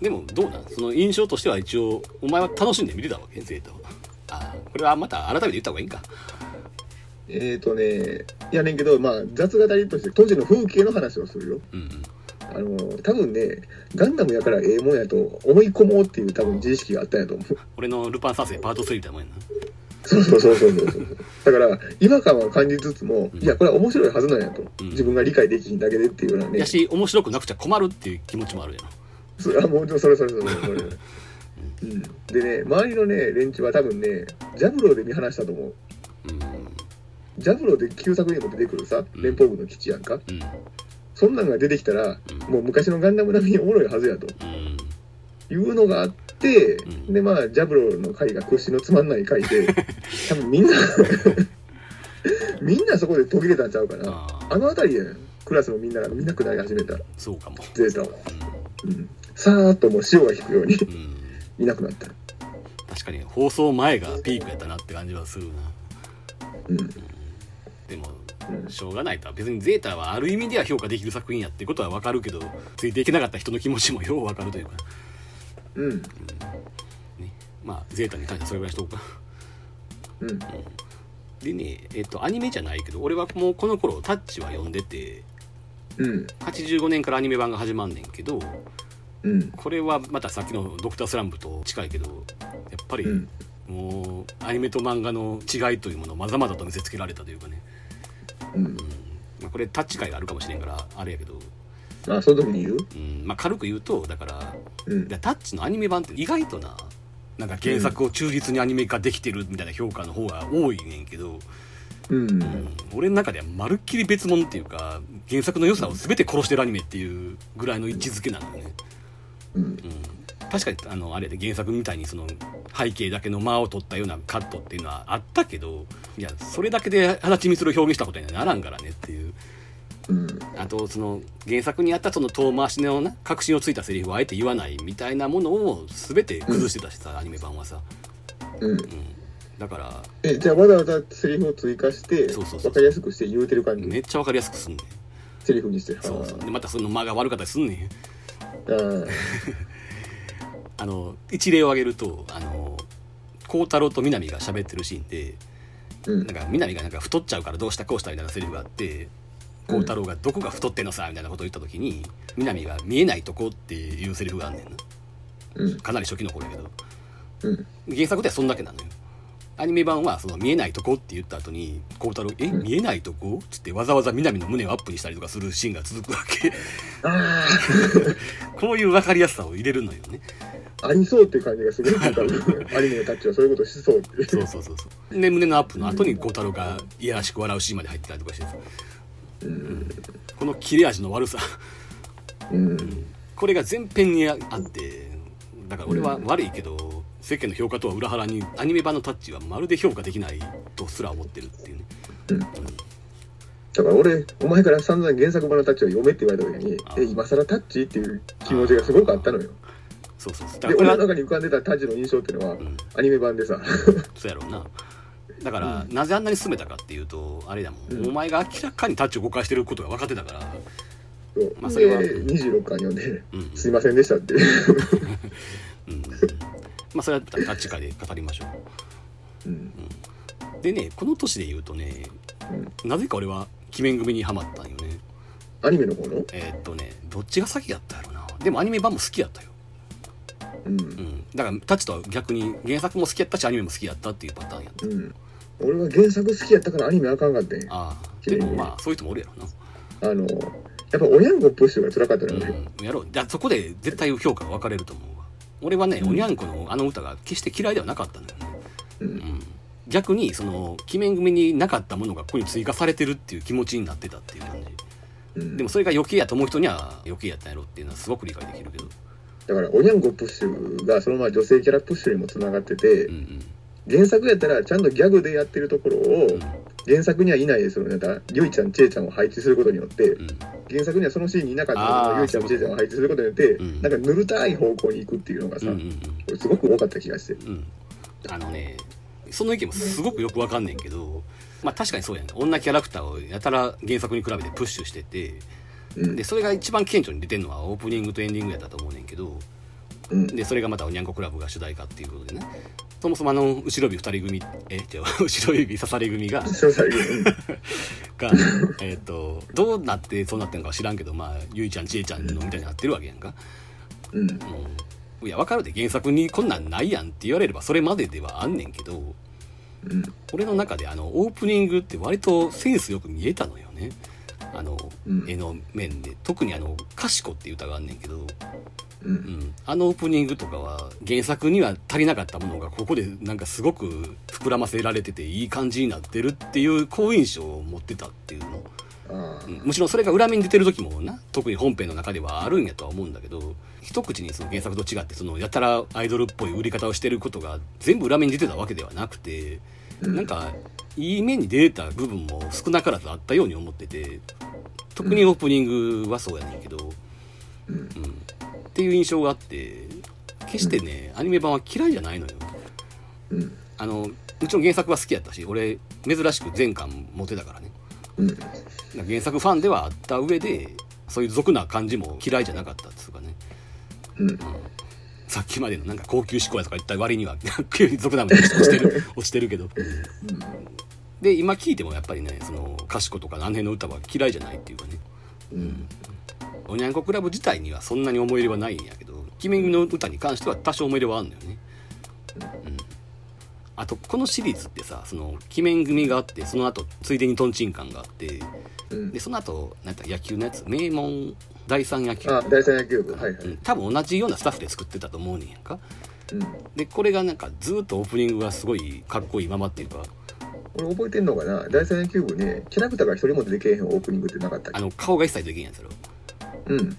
でもどうなんその印象としては一応お前は楽しんで見てたわけゼータをあーこれはまた改めて言った方がいいんか。えーとねいやねんけどまあ雑語りとして当時の風景の話をするよ。うんうん。あの多分ねガンダムやからええもんやと思い込もうっていう多分自意識があったんやと思う。俺のルパン三世パート3みたいなもんやなそうそうそうそう。そうだから違和感は感じつつも、うん。いやこれは面白いはずなんやと、うん。自分が理解できひんだけでっていうようなねやし面白くなくちゃ困るっていう気持ちもあるやろそれはもうそれそれそれそれそれ、うん、でね周りのね連中は多分ねジャブローで見放したと思う。うん。ジャブローで旧作にも出てくるさうん。連邦軍の基地やんか、うん。そんなんが出てきたら、うん。もう昔のガンダム並みにおもろいはずやと。うんいうのがあって、うん。でまあジャブローの回が屈指のつまんない回で 多分みんな みんなそこで途切れたんちゃうかな。ああの辺りでクラスのみんなが見なくなり始めた。そうかも。ゼータを、うん、さーっともう潮が引くようにうん、うんいなくなった、確かに放送前がピークやったなって感じはするな。うん。でもうん。しょうがないと別にゼータはある意味では評価できる作品やってことは分かるけどついていけなかった人の気持ちもよう分かるというか、うん。ね、まあゼータに関してはそれぐらいしとこうか。うん。でねえっとアニメじゃないけど俺はもうこの頃タッチは読んでてうん。85年からアニメ版が始まんねんけどうん。これはまたさっきの「ドクタースランプ」と近いけどやっぱりうん。もうアニメと漫画の違いというものをまざまざと見せつけられたというかね、うん。まあ、これタッチ会があるかもしれんからあれやけど、まあその時に言う？うん。まあ、軽く言うとだからうん。タッチのアニメ版って意外とななんか原作を忠実にアニメ化できてるみたいな評価の方が多いねんけど、うん。うん。俺の中ではまるっきり別物っていうか原作の良さを全て殺してるアニメっていうぐらいの位置づけなのよね、うん。うん、確かにあのあれで原作みたいにその背景だけの間を取ったようなカットっていうのはあったけどいやそれだけで足立みつるを表現したことにはならんからねっていううん。あとその原作にあったその遠回しのな確信をついたセリフをあえて言わないみたいなものを全て崩してたしさ、アニメ版はさ、うん。うん、だからえじゃあわざわざセリフを追加してそうそうそう。分かりやすくして言うてる感じ？めっちゃ分かりやすくすんねん。セリフにしてそうそう。でまたその間が悪かったりすんねん。あ の一例を挙げるとあの孝太郎と南が喋ってるシーンでうん。なんか南がなんか太っちゃうからどうしたこうしたみたいなセリフがあって孝太郎が「どこが太ってんのさ」みたいなことを言った時に南が「見えないとこ」っていうセリフがあんねんな。うん。かなり初期の頃やけど。うん。原作ではそんだけなのよ。アニメ版はその見えないとこって言った後に孝太郎「え見えないとこ?」っつってわざわざ南の胸をアップにしたりとかするシーンが続くわけ。あ こういう分かりやすさを入れるのよね。あありそうっていう感じがすごいアニメのタッチはそういうことしそうって。そうそうそうそう。で胸のアップの後に孝太郎がいやらしく笑うシーンまで入ってたりとかしてさうん。この切れ味の悪さ。うんこれが全編にあってだから俺は悪いけど、世間の評価とは裏腹にアニメ版のタッチはまるで評価できないとすら思ってるっていうね。だから俺お前から散々原作版のタッチを読めって言われた時にあえ今更タッチっていう気持ちがすごくあったのよ。そうそうそう。だで俺の中に浮かんでたタッチの印象っていうのは、ん。アニメ版でさ。そうやろうなだから、なぜあんなに進めたかっていうとあれだもん、うん。お前が明らかにタッチを誤解してることが分かってたから。まあそれは。で26巻読んでうん「すいませんでした」ってう。ん。まあそれはタッチ会で語りましょう。ん。うでねこの年で言うとねなぜか俺は鬼面組にはまったんよね。アニメの方の？えーっとねどっちが先やったやろな。でもアニメ版も好きやったよ。うん。うん。だからタッチとは逆に原作も好きやったしアニメも好きやったっていうパターンやった。うん俺は原作好きやったからアニメあかんかってん。ああ。でもまあそういう人もおるやろな。あのやっぱ親子プッシュが辛かったのよね、うん、やろう。じゃあそこで絶対評価が分かれると思うわ。俺はね、うん。おにゃんこのあの歌が決して嫌いではなかったんだよ。ね、うん。うん、逆にその鬼面組になかったものがここに追加されてるっていう気持ちになってたっていう感じ。うん。でもそれが余計やと思う人には余計やったんやろっていうのはすごく理解できるけど。だから親子プッシュがそのまま女性キャラプッシュにもつながってて、うんうん原作やったらちゃんとギャグでやってるところを、うん。原作にはいないそのなんかゆいちゃんちえちゃんを配置することによって、うん。原作にはそのシーンにいなかったのゆいちゃんちえちゃんを配置することによって、うん。なんかぬるたい方向に行くっていうのがさ、うんうんすごく多かった気がして。うん。うんあのねその意見もすごくよくわかんねんけどまあ確かにそうやね女キャラクターをやたら原作に比べてプッシュしててうん。でそれが一番顕著に出てるのはオープニングとエンディングやったと思うねんけどうん。でそれがまたおにゃんこクラブが主題歌っていうことでねそもそもあの後ろ指二人組え違う後ろ指刺され組が がえっとどうなってそうなってんのかは知らんけどまあゆいちゃんちえちゃんのみたいになってるわけやんか、うん。うん、いや分かるで原作にこんなんないやんって言われればそれまでではあんねんけどうん俺の中であのオープニングって割とセンスよく見えたのよね。あの、うん。絵の面で。特にあの「かしこ」っていう歌があんねんけど、ううん。ん、あのオープニングとかは原作には足りなかったものがここでなんかすごく膨らませられてていい感じになってるっていう好印象を持ってたっていうの、うん。もちろんそれが裏目に出てる時もな特に本編の中ではあるんやとは思うんだけど一口にその原作と違ってそのやたらアイドルっぽい売り方をしてることが全部裏目に出てたわけではなくて、うん。なんかいい面に出た部分も少なからずあったように思ってて特にオープニングはそうやねんけど、うん。うん、っていう印象があって決してね、アニメ版は嫌いじゃないのよ。うん。あのもちろん原作は好きやったし俺珍しく全巻持ってたからね。うん。原作ファンではあった上でそういう俗な感じも嫌いじゃなかったっつうかね。うん。さっきまでのなんか高級志向やとか言った割には 急に俗なもの落ちてる落ちてるけど。で今聞いてもやっぱりねそのかしことかあの辺の歌は嫌いじゃないっていうかね。うんおにゃんこクラブ自体にはそんなに思い入れはないんやけど「君の歌」に関しては多少思い入れはあるんだよね、うん、あとこのシリーズってさその鬼面組があってその後ついでにトンチンカンがあってうん。でその後なんか野球のやつ名門第三野球。あ第三野球部。はいはい、うん。多分同じようなスタッフで作ってたと思うねんやんか。うん、でこれがなんかずっとオープニングがすごいかっこいいままっていうか。俺覚えてんのかな？第三野球部ねキャラクターが一人も出てけえへんオープニングってなかったっけ？あの顔が一切できんやつやろうん。うん。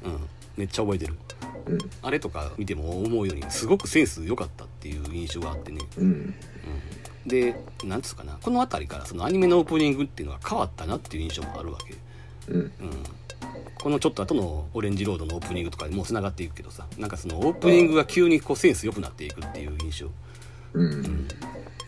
めっちゃ覚えてる。うん。あれとか見ても思うようにすごくセンス良かったっていう印象があってね。うん。でなんつうかな。この辺りからそのアニメのオープニングっていうのは変わったなっていう印象もあるわけ。うん。うん。このちょっと後のオレンジロードのオープニングとかにもう繋がっていくけどさ。なんかそのオープニングが急にこうセンス良くなっていくっていう印象。うん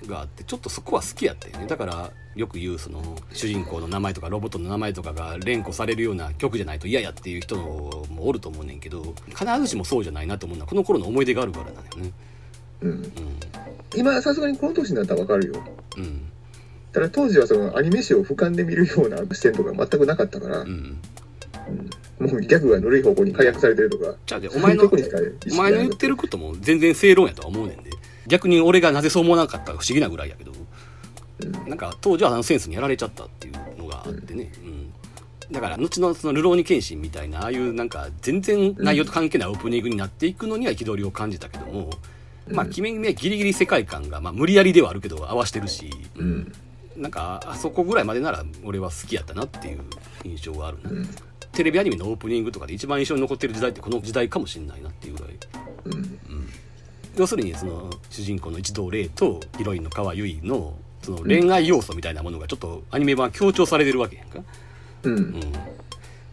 があってちょっとそこは好きやったよね。だからよく言うその主人公の名前とかロボットの名前とかが連呼されるような曲じゃないと嫌やっていう人もおると思うねんけど必ずしもそうじゃないなと思うのはこの頃の思い出があるからなんだよね。うん。今さすがにこの年になったらわかるよ。うん。うんただ当時はそのアニメ史を俯瞰で見るような視点とか全くなかったから、うん。うん。もうギャグがぬるい方向に解約されてるとか。じゃあお前のお前の言ってるることも全然正論やとは思うねんで逆に俺がなぜそう思わなかったか不思議なぐらいやけどなんか当時はあのセンスにやられちゃったっていうのがあってね、うん。だから後のその「ルローニケンシン」みたいなああいうなんか全然内容と関係ないオープニングになっていくのには憤りを感じたけども、まあうん「鬼面組」はギリギリ世界観が、まあ、無理やりではあるけど合わしてるし、うん。なんかあそこぐらいまでなら俺は好きやったなっていう印象があるな、うん。テレビアニメのオープニングとかで一番印象に残ってる時代ってこの時代かもしれないなっていうぐらい。うん要するにその主人公の一同霊とヒロインの川由衣のその恋愛要素みたいなものがちょっとアニメ版強調されてるわけやんか、うん。うん、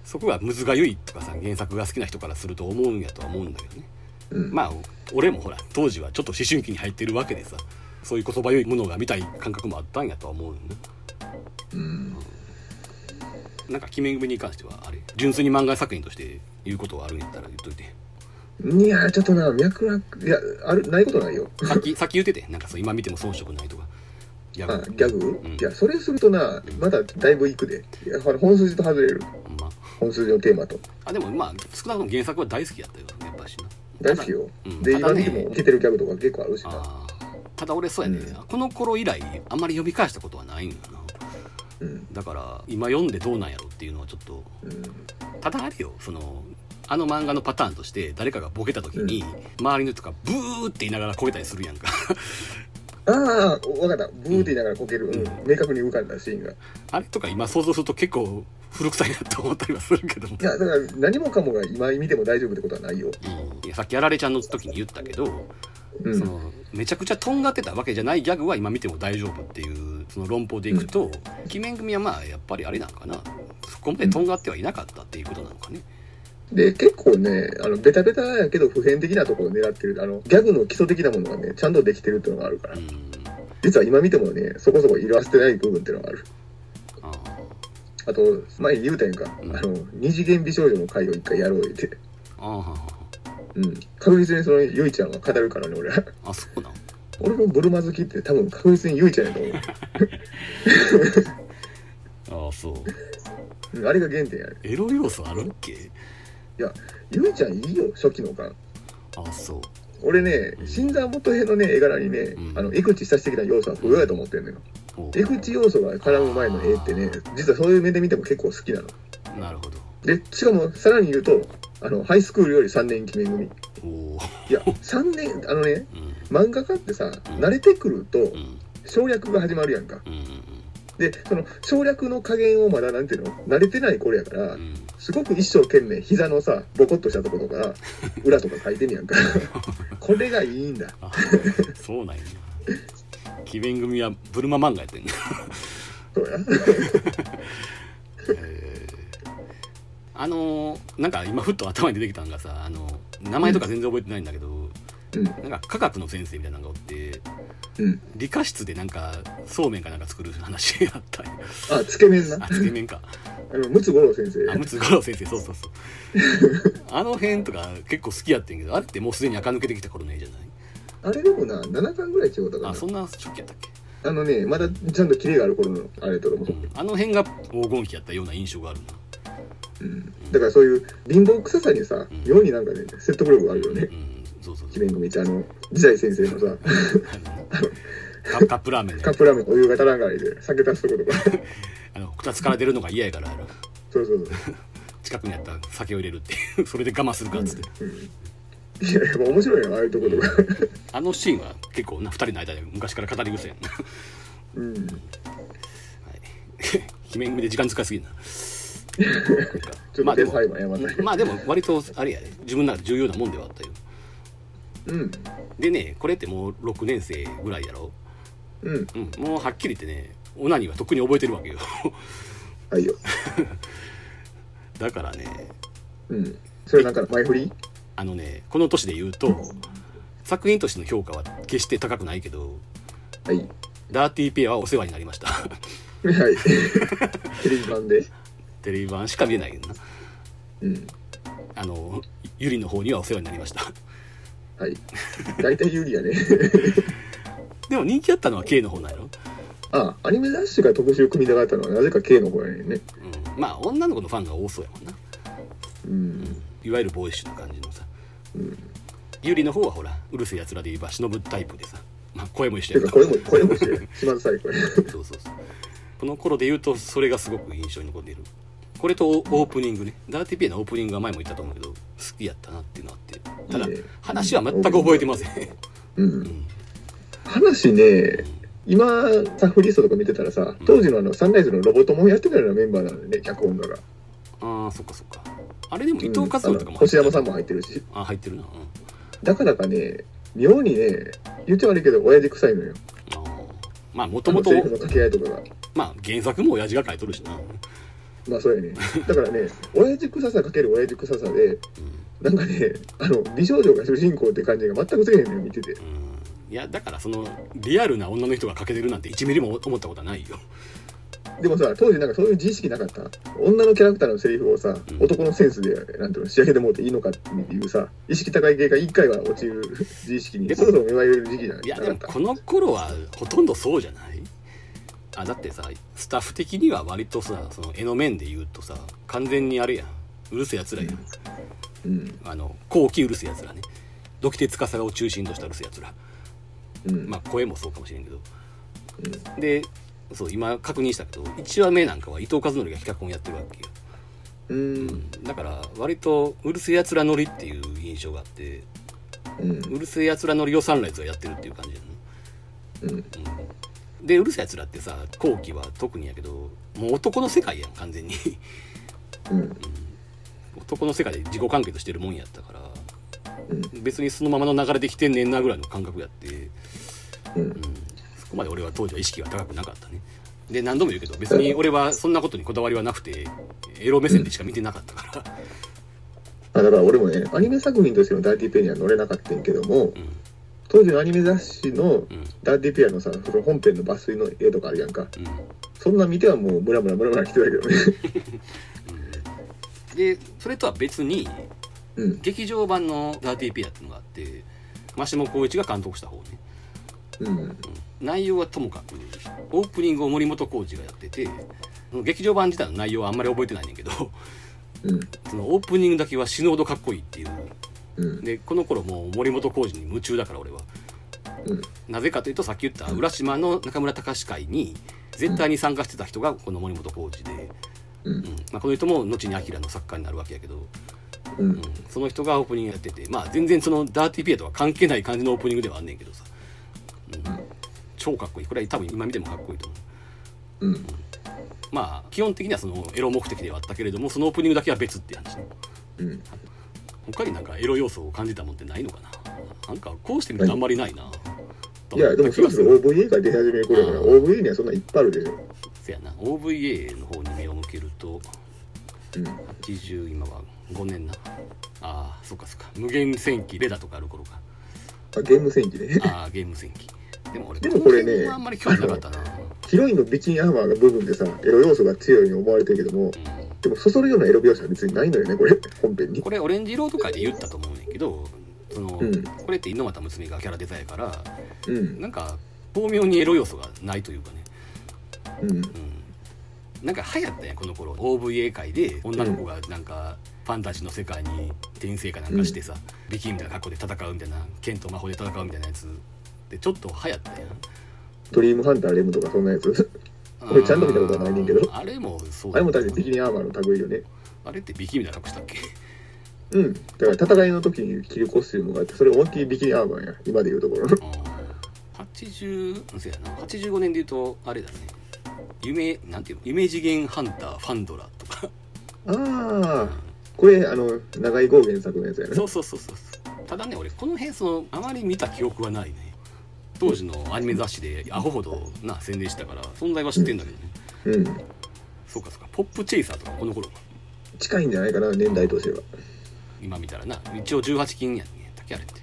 そこがむずがゆいとかさ原作が好きな人からすると思うんやとは思うんだけどね。うん。まあ俺もほら当時はちょっと思春期に入ってるわけでさそういう言葉良いものが見たい感覚もあったんやとは思うんだうん。なんか鬼面組に関してはあれ純粋に漫画作品として言うことがあるんやったら言っといていやちょっとな脈絡いやあるないことないよ。さっきさっき言っててなんかそう今見ても遜色ないとかギャあギャグ、うん。いやそれするとなまだだいぶいくで。いや本筋と外れる。ま本筋のテーマと。あでもまあ少なくとも原作は大好きやったよ。やっぱしな。大好きよ、うん。でね。見てもいけてるギャグとか結構あるしな。ただ俺そうやね、うん。この頃以来あんまり読み返したことはないんよな。うん。だから今読んでどうなんやろっていうのはちょっとうん。ただあるよ。そのあの漫画のパターンとして誰かがボケた時に、周りの人がブーって言いながらこけたりするやんか。ああ分かった。ブーって言いながらこける、うん。うん。明確に浮かんだシーンが。いあれとか今想像すると結構古臭いなと思ったりはするけども、やだから何もかもが今見ても大丈夫ってことはないよ、いやさっきあられちゃんの時に言ったけど、うん、そのめちゃくちゃとんがってたわけじゃないギャグは今見ても大丈夫っていうその論法でいくと、鬼面組はまあやっぱりあれなのかな。そこまでとんがってはいなかったっていうことなのかね、で結構ねあのベタベタやけど普遍的なところを狙ってる。あのギャグの基礎的なものがねちゃんとできてるっていうのがあるから、うん。実は今見てもねそこそこ色あせてない部分っていうのがある。ああ。と前に言うたやんか、うん。あの二次元美少女の回を一回やろうって。あああうん。確実にそのゆいちゃんは語るからね俺は。あそうなん。俺もブルマ好きって多分確実にゆいちゃんやと思う。ああそう。うんあれが原点やね。エロ要素あるっけ？いやゆいちゃんいいよ初期の感あそう。俺ね新参元編のね絵柄にね、うん。あの江口久志的な要素は不要やと思ってんのよ。江口要素が絡む前の絵ってね実はそういう目で見ても結構好きなの。なるほど。でしかもさらに言うとあのハイスクールより3年記念組。おおいや3年あのねうん。漫画家ってさ慣れてくるとうん。省略が始まるやんか。うんうん。でその省略の加減をまだなんていうの慣れてない頃やからうんすごく一生懸命膝のさボコッとしたとことか 裏とか書いてんねやんか。これがいいんだ。あそうなんや。鬼面組はブルマ漫画やってんねそうや。えー。あのーなんか今ふっと頭に出てきたのがさあの名前とか全然覚えてないんだけど、うん。なんか科学の先生みたいなのがおってうん。理科室でなんかそうめんかなんか作る話があったあつけ麺な。あつけ麺か。あの陸奥五郎先生。あむつ五郎先生そうそうそう。あの辺とか結構好きやってんけどあれってもうすでに垢抜けてきた頃の絵じゃない？あれでもな7巻ぐらい違うたかな。あそんな初期やったっけ、あのねまだちゃんとキレがある頃のあれとかもそう。うん、あの辺が黄金期やったような印象があるな。うん。だからそういう貧乏臭さにさん。妙になんかね説得力があるよね。うんそうそうそう。記念組ってあの時代先生のさカカップラーメンでカップラーメンお湯が足らんからで酒足すとことか。あの2つから出るのが嫌やから。あのそうそうそう。近くにあったら酒を入れるって それで我慢するかっつって、いややっぱ面白いよああいうとことか。あのシーンは結構な2人の間で昔から語り草やん。な、はうん。い、姫組で時間使いすぎるな。まあでもまあでも割とあれやで。自分の中で重要なもんではあったようん。でねこれってもう6年生ぐらいやろ？うん。うん。もうはっきり言ってねオナニーはとっくに覚えてるわけよ。はいよ。だからね。うん。それなんか前振り？あのねこの年で言うと作品としての評価は決して高くないけどはい。ダーティーペアはお世話になりました。はい。テレビ版で。テレビ版しか見えないけどな。うん。あのゆりの方にはお世話になりましたはい。大体有利やね。でも人気あったのは K の方なんやろ、あアニメ雑誌が特集組みたかったのはなぜか K の方やねんね。うん、まあ女の子のファンが多そうやもんな。うん。いわゆるボーイッシュな感じのさ。うん。ゆりの方はほらうるせえやつらで言えば忍ぶタイプでさ、まあ、声も一緒や。てかこれもこれもしてる島津さえこれそうそうそう。この頃で言うとそれがすごく印象に残っているこれとオープニングね。ダーティーピエのオープニングは前も言ったと思うけど好きやったなっていうのがあって。ただ話は全く覚えてません。うん。話ね今サフリストとか見てたらさ当時のあのサンライズのロボットもやってたようなメンバーなんでね脚本家が。ああそっかそっか。あれでも伊藤和うん夫とかもあの星山さんも入ってるし。ああ入ってるな。うん。だからかね妙にね言っちゃ悪いけど親父臭いのよ。まあもともとセリフの掛け合いとかが。まあ原作も親父が書いとるしな、まあそうやね。だからね親父臭さかける親父臭さでなんかねあの美少女が主人公って感じが全くせえへんのよ見てて。うん、いやだからそのリアルな女の人が書けてるなんて1ミリも思ったことはないよ。でもさ当時なんかそういう自意識なかった？女のキャラクターのセリフをさ、うん。男のセンスでなんていうの仕上げてもうていいのかっていうさ意識高い系が一回は落ちる自意識にそろそろ芽生える時期じゃないいやでもこの頃はほとんどそうじゃない？あだってさスタッフ的には割とさその絵の面で言うとさ完全にあれやん。うるせえやつらやん。うん。あの後期うるせえやつらね。ドキテツカサを中心としたうるせえやつら。うん。まあ声もそうかもしれんけど、でそう今確認したけど1話目なんかは伊藤和則が企画をやってるわけよ、うん。だから割とうるせえやつら乗りっていう印象があってうん。うるせえやつら乗りをサンライズがやってるっていう感じやねうんでうるせえやつらってさ後期は特にやけどもう男の世界やん完全に。うん。男の世界で自己完結してるもんやったからうん。別にそのままの流れできてんねんなぐらいの感覚やって。うん。そこまで俺は当時は意識が高くなかったね。で何度も言うけど別に俺はそんなことにこだわりはなくてエロ目線でしか見てなかったから。あだから俺もねアニメ作品としてのダーティーペアには乗れなかったんやけどもうん当時のアニメ雑誌のうん。ダーティーペアのさその本編の抜粋の絵とかあるやんか。うん。そんなん見てはもうムラムラムラムラ来てたけどね。でそれとは別にうん。劇場版のダーティーピアっていうのがあって真下光一が監督した方ね。うん。内容はともかくオープニングを森本浩二がやってて劇場版自体の内容はあんまり覚えてないねんけどうん。そのオープニングだけは死ぬほどかっこいいっていううん。でこの頃もう森本浩二に夢中だから俺は。うん。なぜかというとさっき言った浦島の中村隆会に絶対に参加してた人がこの森本浩二で、うん。うん。まあ、この人も後にアキラの作家になるわけやけど、うん。うん、その人がオープニングやっててまあ全然そのダーティーピアとは関係ない感じのオープニングではあんねんけどさ、うん、超かっこいい。これは多分今見てもかっこいいと思う。うん。まあ基本的にはそのエロ目的ではあったけれどもそのオープニングだけは別って話ね。うん他になんかエロ要素を感じたもんってないのかな？なんかこうしてみるとあんまりないな、いやでもそろそろ OVA が出始める頃だからうん。OVA にはそんなんいっぱいあるでしょ。せやな。OVA の方に目を向けるとうん。80今は5年な。ああそっかそっか。無限戦記レダとかある頃か。あゲーム戦記ね。ああゲーム戦記。でも俺でもこれねあんまり興味なかったな、ヒロインのビキニアーマーが部分でさエロ要素が強いように思われてるけどもうでもそそるようなエロ描写は別にないのよねこれ。本編に。ん、これオレンジ色とかで言ったと思うねんけどその、うん。これって猪俣睦美がキャラデザやからうん。なんか巧妙にエロ要素がないというかね。うん。うん。なんか流行ったやんこの頃。OVA 界で女の子がなんかファンタジーの世界に転生かなんかしてさ、ビキニみたいな格好で戦うみたいな剣と魔法で戦うみたいなやつでちょっと流行ったやん。ドリームハンターレムとかそんなやつ俺ちゃんと見たことはないねんけど。あれもそう。あれも確かにビキニアーマーの類よね。あれってビキニみたいな格好したっけ？うん。だから戦いの時に着るコスチュームがあってそれ思いっきりビキニアーマーや今でいうところの。あー。80そうやな。85年でいうとあれだね。夢なんていうの？夢次元ハンターファンドラとか。ああこれあの長井豪原作のやつやね。そうそうそうそう。ただね俺この辺そのあまり見た記憶はないね当時のアニメ雑誌でアホほどな宣伝したから存在は知ってんだけどね、うん。そうかそうか。ポップチェイサーとかこの頃か。近いんじゃないかな年代としては。今見たらな。一応18禁やねだけあれって。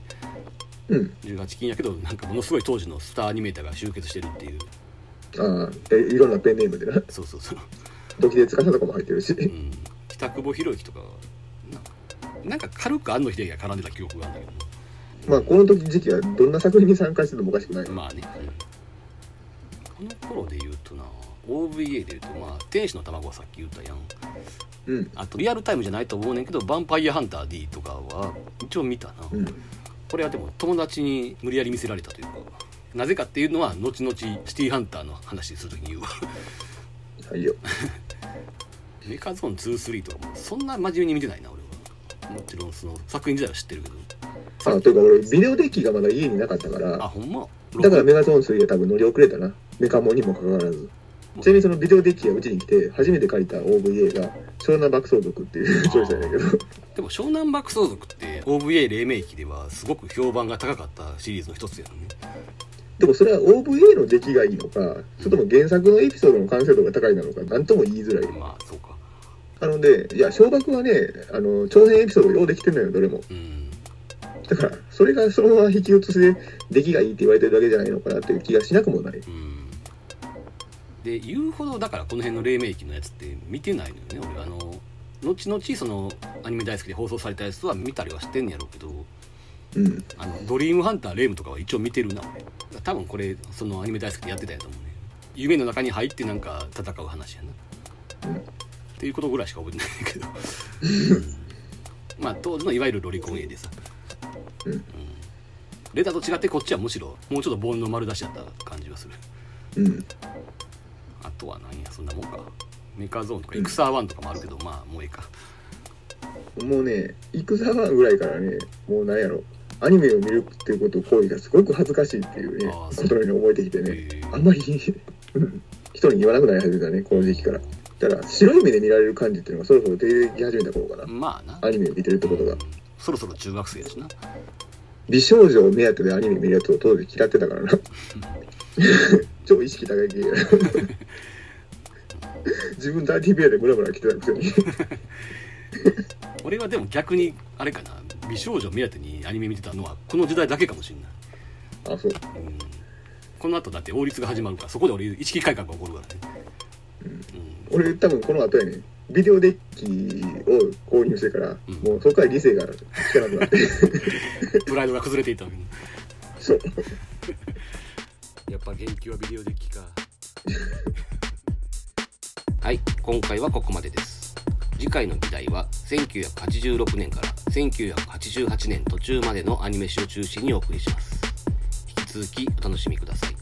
うん。18禁やけどなんかものすごい当時のスターアニメーターが集結してるっていう。ああ。えいろんなペンネームでな。そうそうそう。ドキデツカさとかも入ってるし。うん。北久保博之とかな。なんか軽く庵野秀明が絡んでた記憶があるんだけどまあこの時時期はどんな作品に参加しててもおかしくない。まあね、この頃で言うとな OVA で言うとまあ天使の卵はさっき言ったやん。うん。あとリアルタイムじゃないと思うねんけど「ヴァンパイアハンター D」とかは一応見たな、うん。これはでも友達に無理やり見せられたというかなぜかっていうのは後々シティーハンターの話する時に言う。わはいよメカゾーン23とかもそんな真面目に見てないな俺は。もちろんその作品自体は知ってるけどあというか俺ビデオデッキがまだ家になかったかあらほんま？だからメガゾーン3は多分乗り遅れたな。メカモンにもかかわらず。ちなみにそのビデオデッキがうちに来て初めて借りた OVA が湘南爆走族っていう チョイスやねんけど。でも湘南爆走族って OVA 黎明期ではすごく評判が高かったシリーズの一つやのね。でもそれは OVA の出来がいいのかそれとも原作のエピソードの完成度が高いなのか何とも言いづらい。まあそうか。なのでいや小学はねあの長編エピソードようできてんのよどれも。うんだからそれがそのまま引き写しで出来がいいって言われてるだけじゃないのかなっていう気がしなくもない。うん。で言うほどだからこの辺の黎明期のやつって見てないのよね俺。あの後々そのアニメ大好きで放送されたやつは見たりはしてんやろうけどうん。あのドリームハンターレイムとかは一応見てるな。俺多分これそのアニメ大好きでやってたんやと思うね。夢の中に入ってなんか戦う話やな、うん。っていうことぐらいしか覚えてないけど、うん。まあ当時のいわゆるロリコン絵でさ、うん。レターと違ってこっちはむしろもうちょっと煩悩丸出しだった感じがする。うん。あとは何やそんなもんか。メカゾーンとかエクサーワンとかもあるけど、まあもういいか。もうね戦ワンぐらいからねもうなんやろ。アニメを見るっていうこと行為がすごく恥ずかしいっていうねことに覚えてきてね。あんまりうん。人に言わなくなり始めたねこの時期から。だから白い目で見られる感じっていうのがそろそろ出てき始めた頃かな。まあな。アニメを見てるってことがそろそろ中学生やしな。美少女を目当てでアニメ見るやつを当時嫌ってたからな。超意識高い系や。自分ダーティーベアでムラムラ来てたくせに俺はでも逆にあれかな。美少女目当てにアニメ見てたのはこの時代だけかもしれない、あそう。うん、この後だって法律が始まるからそこで俺意識改革が起こるからね、俺多分この後やねビデオデッキを購入してから、うん。もうそこから理性がつかなくなって。うん、プライドが崩れていったわけね。そう。やっぱ元気はビデオデッキか。はい今回はここまでです。次回の議題は1986年から1988年途中までのアニメ史を中心にお送りします。引き続きお楽しみください